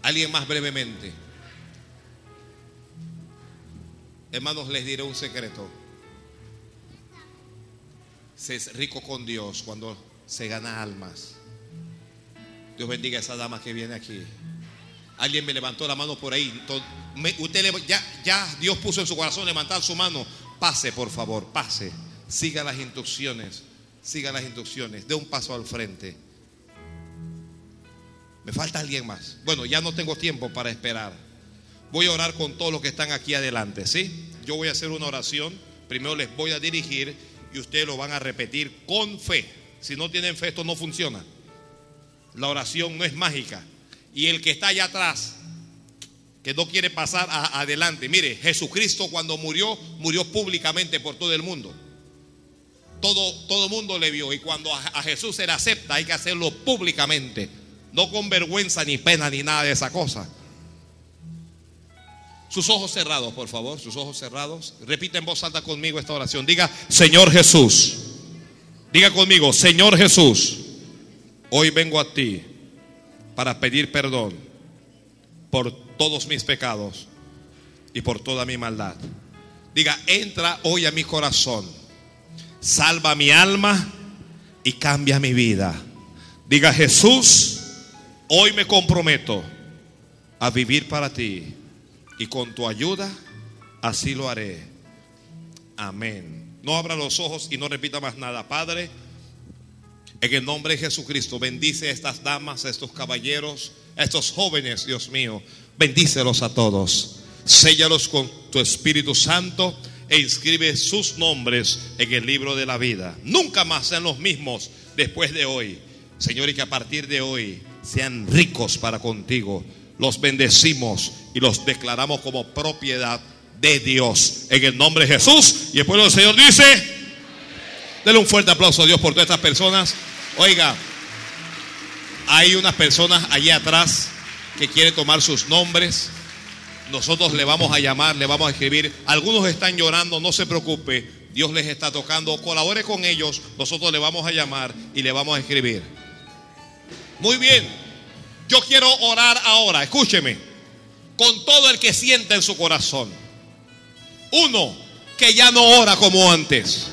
alguien más brevemente. Hermanos, les diré un secreto. Se es rico con Dios cuando se gana almas. Dios bendiga a esa dama que viene aquí. Alguien me levantó la mano por ahí. Usted ya, ya Dios puso en su corazón levantar su mano. Pase, por favor, pase. Siga las instrucciones. Siga las instrucciones. De un paso al frente. Me falta alguien más. Bueno, ya no tengo tiempo para esperar. Voy a orar con todos los que están aquí adelante, ¿sí? Yo voy a hacer una oración. Primero les voy a dirigir y ustedes lo van a repetir con fe. Si no tienen fe, esto no funciona. La oración no es mágica. Y el que está allá atrás, que no quiere pasar adelante. Mire, Jesucristo cuando murió, murió públicamente por todo el mundo. Todo, todo mundo le vio y cuando a, Jesús se le acepta hay que hacerlo públicamente, no con vergüenza ni pena ni nada de esa cosa. Sus ojos cerrados, por favor, sus ojos cerrados. Repita en voz alta conmigo esta oración. Diga, Señor Jesús. Diga conmigo, Señor Jesús, hoy vengo a ti para pedir perdón por todos mis pecados y por toda mi maldad. Diga, entra hoy a mi corazón, salva mi alma y cambia mi vida. Diga, Jesús, hoy me comprometo a vivir para ti y con tu ayuda así lo haré. Amén. No abra los ojos y no repita más nada. Padre, en el nombre de Jesucristo, bendice a estas damas, a estos caballeros, a estos jóvenes, Dios mío. Bendícelos a todos. Séllalos con tu Espíritu Santo e inscribe sus nombres en el libro de la vida. Nunca más sean los mismos después de hoy. Señor, y que a partir de hoy sean ricos para contigo. Los bendecimos y los declaramos como propiedad de Dios. En el nombre de Jesús. Y el pueblo del Señor dice, denle un fuerte aplauso a Dios por todas estas personas. Oiga, hay unas personas allá atrás que quieren tomar sus nombres. Nosotros le vamos a llamar, le vamos a escribir. Algunos están llorando, no se preocupe. Dios les está tocando. Colabore con ellos. Nosotros le vamos a llamar y le vamos a escribir. Muy bien. Yo quiero orar ahora. Escúcheme. con todo el que sienta en su corazón. Uno, que ya no ora como antes.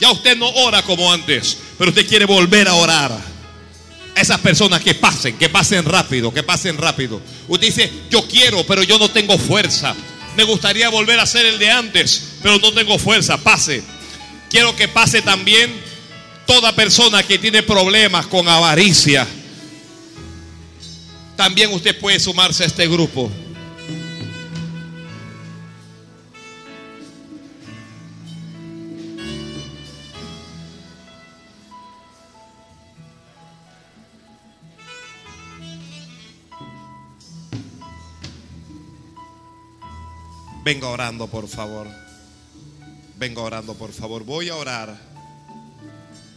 Ya usted no ora como antes, pero usted quiere volver a orar. Esas personas que pasen, que pasen rápido, que pasen rápido. Usted dice, yo quiero, pero yo no tengo fuerza. Me gustaría volver a ser el de antes, pero no tengo fuerza. Pase. Quiero que pase también toda persona que tiene problemas con avaricia. También usted puede sumarse a este grupo. Venga orando, por favor. Venga orando, por favor. Voy a orar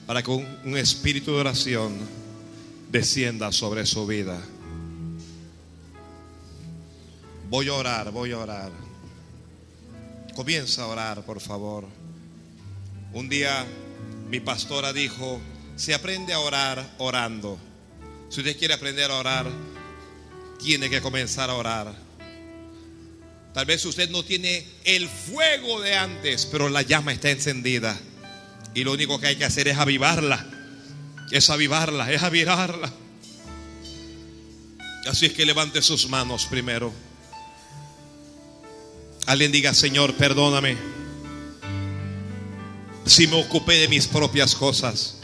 para que un, un espíritu de oración descienda sobre su vida. Voy a orar, voy a orar. Comienza a orar, por favor. Un día mi pastora dijo, se aprende a orar orando. Si usted quiere aprender a orar, tiene que comenzar a orar. Tal vez usted no tiene el fuego de antes, pero la llama está encendida. Y lo único que hay que hacer es avivarla. Es avivarla, es avivarla. Así es que levante sus manos primero. Alguien diga, Señor, perdóname. Si me ocupé de mis propias cosas.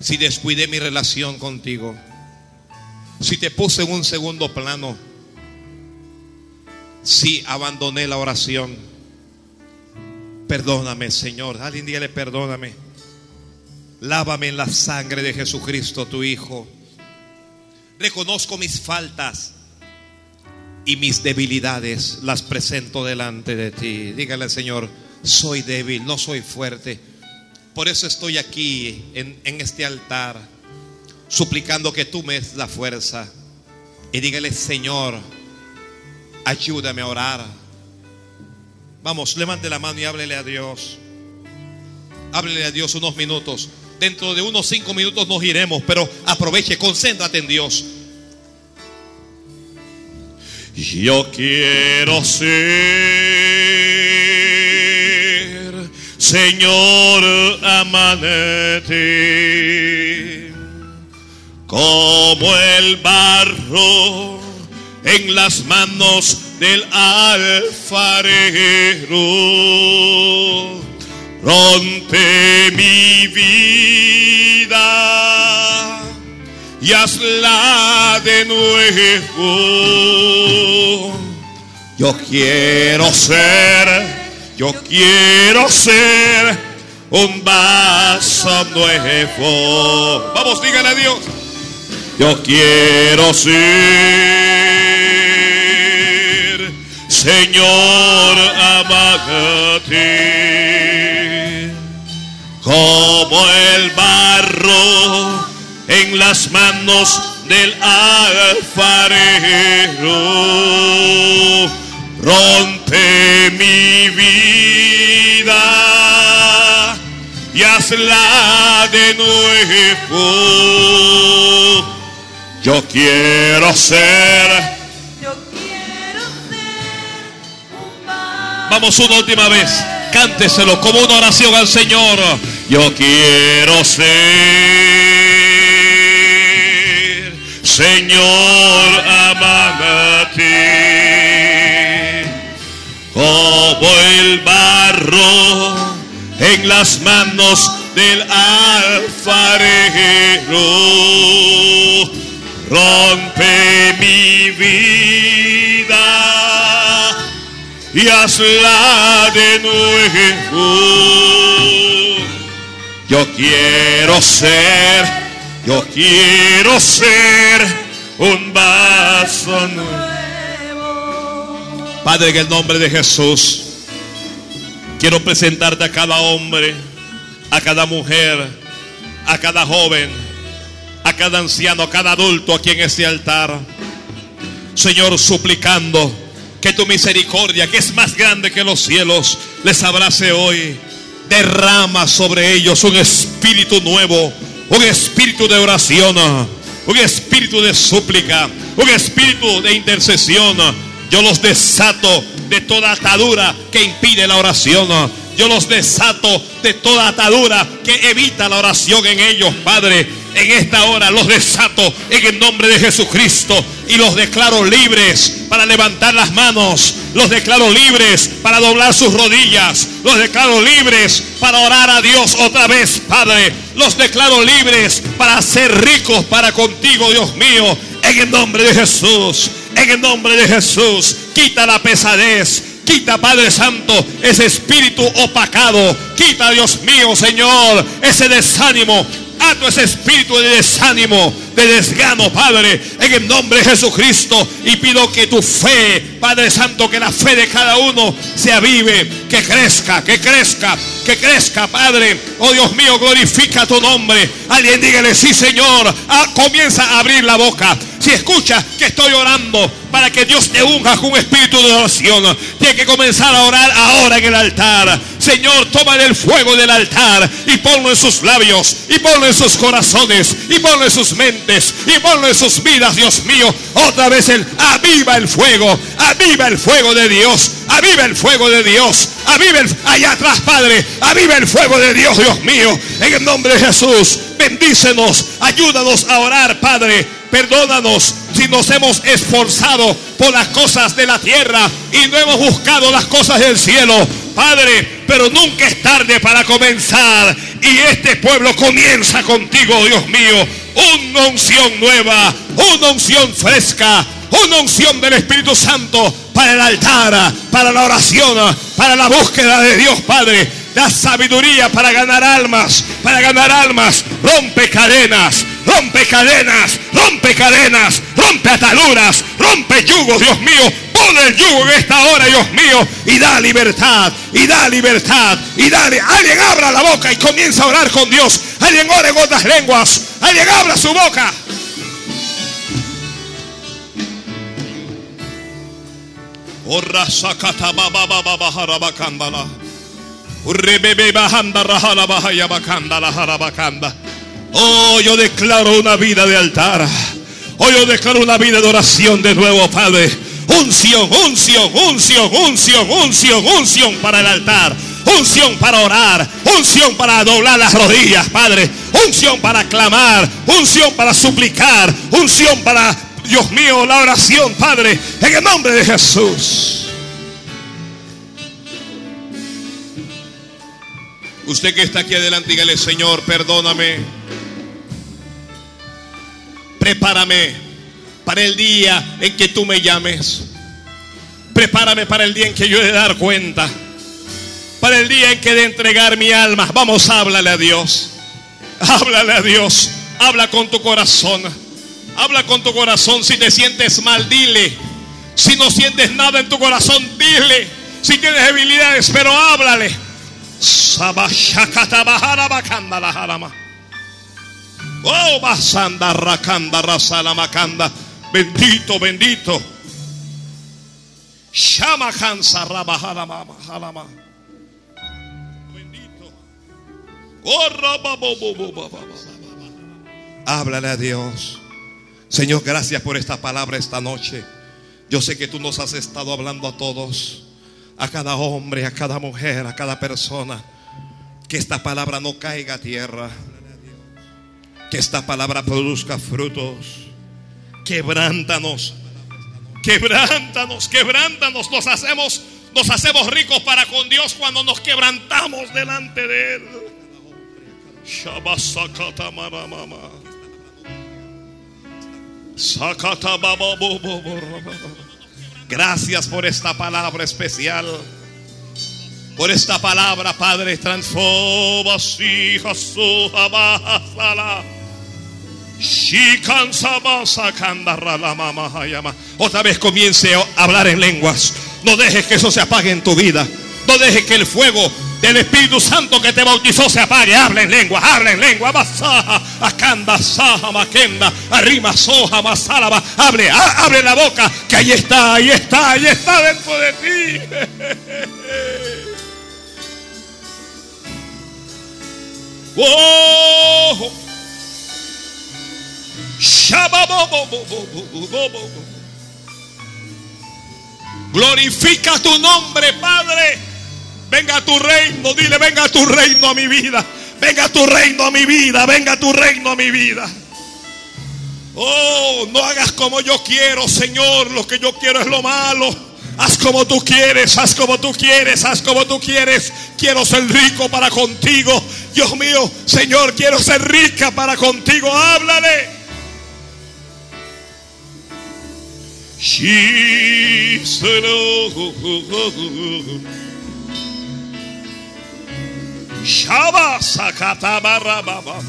Si descuidé mi relación contigo. Si te puse en un segundo plano. Si abandoné la oración. Perdóname, Señor. Alguien dígale, perdóname. Lávame en la sangre de Jesucristo, tu Hijo. Reconozco mis faltas y mis debilidades las presento delante de ti. Dígale al Señor, soy débil, no soy fuerte. Por eso estoy aquí en, en, este altar, suplicando que tú me des la fuerza. Y dígale, Señor, ayúdame a orar. Vamos, levante la mano y háblele a Dios. Háblele a Dios unos minutos. Dentro de unos cinco minutos nos iremos, pero aproveche, concéntrate en Dios. Yo quiero ser, Señor, amanete, como el barro en las manos del alfarero. Rompe mi vida y hazla de nuevo. Yo quiero ser, yo quiero ser un vaso nuevo. Vamos, dígale a Dios. Yo quiero ser, Señor, amate, como el barro en las manos del alfarero. Rompe mi vida y hazla de nuevo. Yo quiero ser. Vamos una última vez. Cánteselo como una oración al Señor. Yo quiero ser, Señor, amánate, como el barro en las manos del alfarero. Rompe mi vida y hazla de nuevo. Yo quiero ser, yo quiero ser un vaso nuevo. Padre, en el nombre de Jesús, quiero presentarte a cada hombre, a cada mujer, a cada joven, a cada anciano, a cada adulto aquí en este altar. Señor, suplicando que tu misericordia, que es más grande que los cielos, les abrace hoy. Derrama sobre ellos un espíritu nuevo, un espíritu de oración, un espíritu de súplica, un espíritu de intercesión. Yo los desato de toda atadura que impide la oración. Yo los desato de toda atadura que evita la oración en ellos, Padre. En esta hora los desato en el nombre de Jesucristo y los declaro libres para levantar las manos. Los declaro libres para doblar sus rodillas. Los declaro libres para orar a Dios otra vez, Padre. Los declaro libres para ser ricos para contigo, Dios mío. En el nombre de Jesús. En el nombre de Jesús. Quita la pesadez. Quita, Padre Santo, ese espíritu opacado. Quita, Dios mío, Señor, ese desánimo. Ato ese espíritu de desánimo, de desgano, Padre, en el nombre de Jesucristo. Y pido que tu fe, Padre Santo, que la fe de cada uno se avive, que crezca, que crezca, que crezca, Padre. Oh Dios mío, glorifica tu nombre. Alguien dígale, sí, Señor. Ah, comienza a abrir la boca. Si escucha que estoy orando para que Dios te unja con un espíritu de oración, tiene que comenzar a orar ahora en el altar. Señor, toma el fuego del altar y ponlo en sus labios, y ponlo en sus corazones, y ponlo en sus mentes, y ponlo en sus vidas, Dios mío. Otra vez el aviva el fuego, aviva el fuego de Dios, aviva el fuego de Dios, aviva el allá atrás, Padre, aviva el fuego de Dios, Dios mío, en el nombre de Jesús. Bendícenos, ayúdanos a orar, Padre. Perdónanos si nos hemos esforzado por las cosas de la tierra y no hemos buscado las cosas del cielo. Padre, pero nunca es tarde para comenzar. Y este pueblo comienza contigo, Dios mío. Una unción nueva, una unción fresca, una unción del Espíritu Santo para el altar, para la oración, para la búsqueda de Dios, Padre. Da sabiduría para ganar almas, para ganar almas. Rompe cadenas, rompe cadenas, rompe cadenas, rompe ataduras, rompe yugos, Dios mío. Pon el yugo en esta hora, Dios mío, y da libertad, y da libertad, y dale. Alguien abra la boca y comienza a orar con Dios. Alguien ora en otras lenguas. Alguien abra su boca. Oh, yo declaro una vida de altar. Oh, yo declaro una vida de oración de nuevo, Padre. Unción, unción, unción, unción, unción, unción para el altar. Unción para orar. Unción para doblar las rodillas, Padre. Unción para clamar. Unción para suplicar. Unción para, Dios mío, la oración, Padre. En el nombre de Jesús. Usted que está aquí adelante, dígale, Señor, perdóname. Prepárame para el día en que tú me llames. Prepárame para el día en que yo he de dar cuenta. Para el día en que he de entregar mi alma. Vamos, háblale a Dios. Háblale a Dios. Habla con tu corazón. Habla con tu corazón. Si te sientes mal, dile. Si no sientes nada en tu corazón, dile. Si tienes debilidades, pero háblale. Oh, basanda rakanda rasala makanda. Bendito, bendito. Shama halama. Bendito. Háblale a Dios. Señor, gracias por esta palabra esta noche. Yo sé que tú nos has estado hablando a todos, a cada hombre, a cada mujer, a cada persona. Que esta palabra no caiga a tierra. Que esta palabra produzca frutos. Quebrántanos. Quebrántanos, quebrántanos. Nos hacemos, nos hacemos ricos para con Dios cuando nos quebrantamos delante de Él. Gracias por esta palabra especial. Por esta palabra, Padre, transforma Jesús abasala. Otra vez comience a hablar en lenguas. No dejes que eso se apague en tu vida. No dejes que el fuego del Espíritu Santo que te bautizó se apague. Habla en lengua, habla en lengua. Basaja, akanda, saja, makenda, arrima, soja, masálaba. Hable, ha- abre la boca, que ahí está, ahí está, ahí está dentro de ti. Oh. Glorifica tu nombre, Padre. Venga a tu reino, dile, venga a tu reino a mi vida. Venga a tu reino a mi vida, venga a tu reino a mi vida. Oh, no hagas como yo quiero, Señor. Lo que yo quiero es lo malo. Haz como tú quieres, haz como tú quieres, haz como tú quieres. Quiero ser rico para contigo. Dios mío, Señor, quiero ser rica para contigo. Háblale. She's the Lord. Shaba sakata barababo.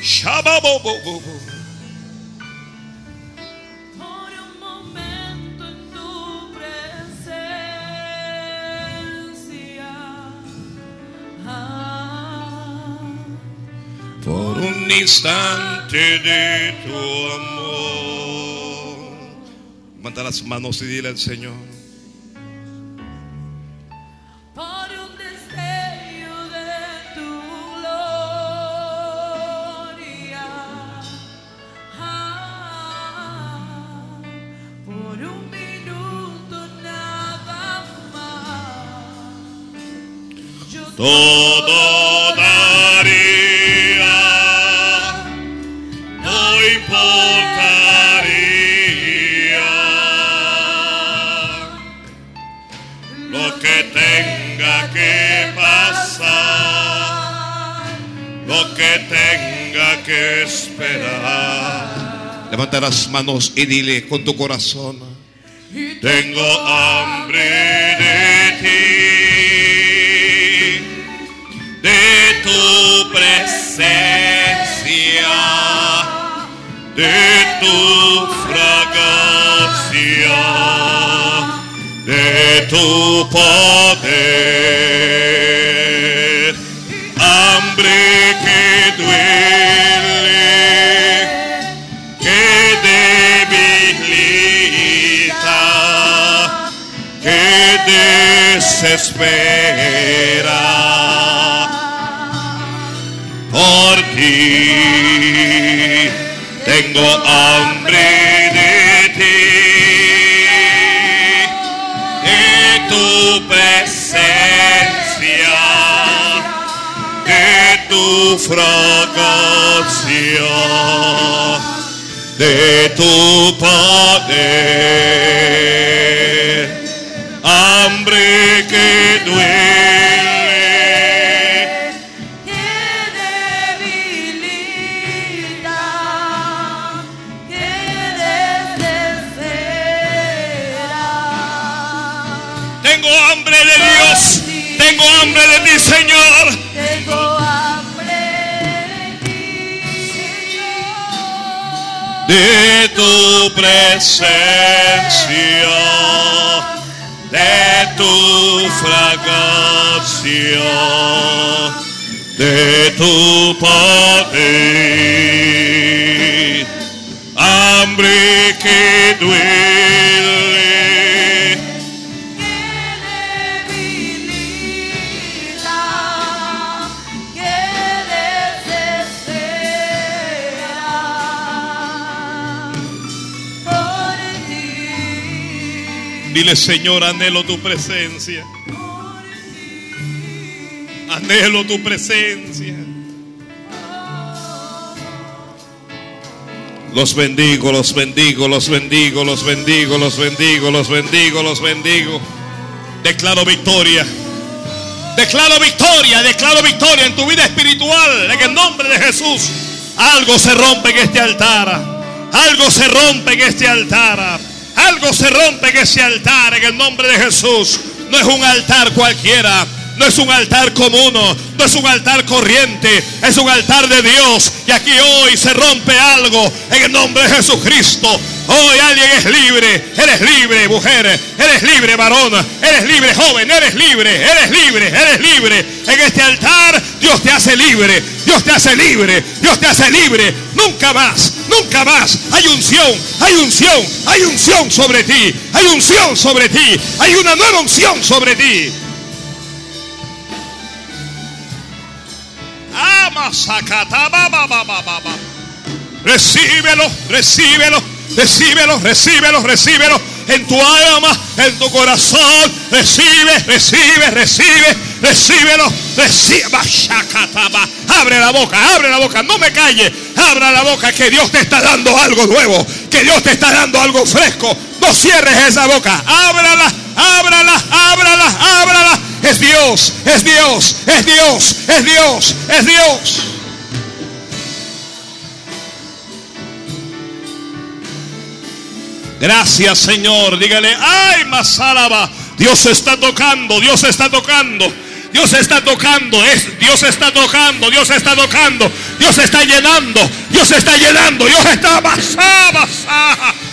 Shaba bobo. Por un instante de tu amor. Levanta las manos y dile al Señor. por un destello de tu gloria. Ah, por un minuto nada más. Yo Todo daría, importaría lo que tenga que pasar, lo que tenga que esperar. Levanta las manos y dile con tu corazón. Tengo hambre de ti, de tu presencia, de tu fragancia, de tu poder. Hambre que duele que debilita, que desespera por ti. Tengo hambre de ti, de tu presencia. De tu fragancia, de tu poder, hambre que duele, de tu presencia, de tu fragancia, de tu poder, hambre que duele, Dile Señor, anhelo tu presencia, anhelo tu presencia. Los bendigo, los bendigo, los bendigo, los bendigo, los bendigo, los bendigo, los bendigo. Declaro victoria. Declaro victoria, declaro victoria en tu vida espiritual. En el nombre de Jesús. Algo se rompe en este altar. Algo se rompe en este altar. Algo se rompe en este altar en el nombre de Jesús. No es un altar cualquiera. No es un altar común, no es un altar corriente, es un altar de Dios. Y aquí hoy se rompe algo en el nombre de Jesucristo. Hoy alguien es libre, eres libre, mujer, eres libre, varón, eres libre, joven, eres libre, eres libre, eres libre. En este altar Dios te hace libre, Dios te hace libre, Dios te hace libre. Nunca más, nunca más. Hay unción, hay unción, hay unción sobre ti, hay unción sobre ti, hay una nueva unción sobre ti. Recíbelo, recíbelo, recíbelo, recíbelo, recíbelo en tu alma, en tu corazón. Recibe, recibe, recibe, recíbelo, recibe. Abre la boca, abre la boca, no me calle. Abra la boca que Dios te está dando algo nuevo, que Dios te está dando algo fresco. No cierres esa boca, ábrala, ábrala, ábrala, ábrala. Es Dios, es Dios, es Dios, es Dios, es Dios. Gracias, Señor. Dígale, ay, Masálaba. Dios está tocando, Dios está tocando. Dios está tocando, es, Dios está tocando, Dios está tocando, Dios está llenando, Dios está llenando, Dios está.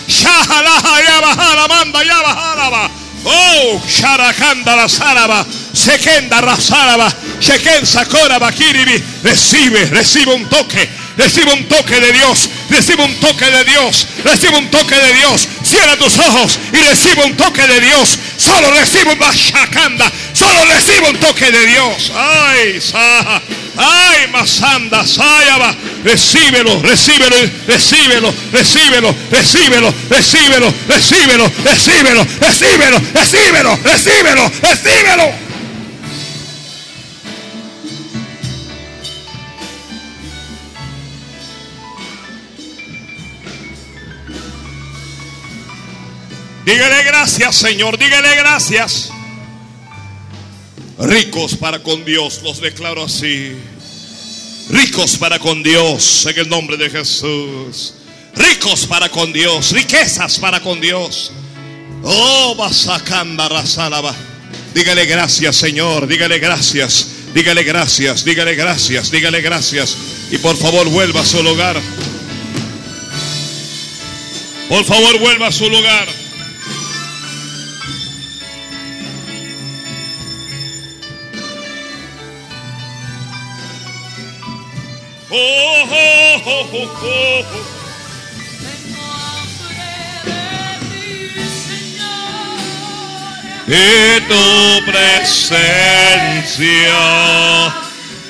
Shahalaha, ya bajala, manda, ya bajala. Oh, Sharakanda la Saraba, Sekenda Rasaraba, Sheken Sakoraba Kiribi. Recibe, recibe un toque, recibe un toque de Dios, recibe un toque de Dios, recibe un toque de Dios. Cierra tus ojos y recibe un toque de Dios. Solo recibe un Bashakanda, solo recibe un toque de Dios. Ay, Saha, ay, Masanda, Sayaba. Recíbelo, recíbelo, recíbelo, recíbelo, recíbelo, recíbelo, recíbelo, recíbelo, recíbelo, recíbelo, recíbelo, recíbelo. Dígale gracias, Señor. Dígale gracias. Ricos para con Dios, los declaro así. Ricos para con Dios, en el nombre de Jesús. Ricos para con Dios, riquezas para con Dios. Oh, basacanda rasalaba. Dígale gracias, Señor. Dígale gracias. Dígale gracias. Dígale gracias. Dígale gracias. Y por favor, vuelva a su lugar. Por favor, vuelva a su lugar. De ti, Señor. de tu presencia,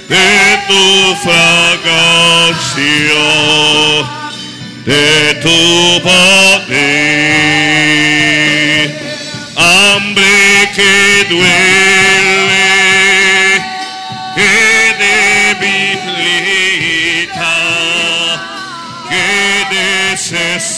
de tu fragancia, de tu poder, hambre que duele, que debilita, Texas.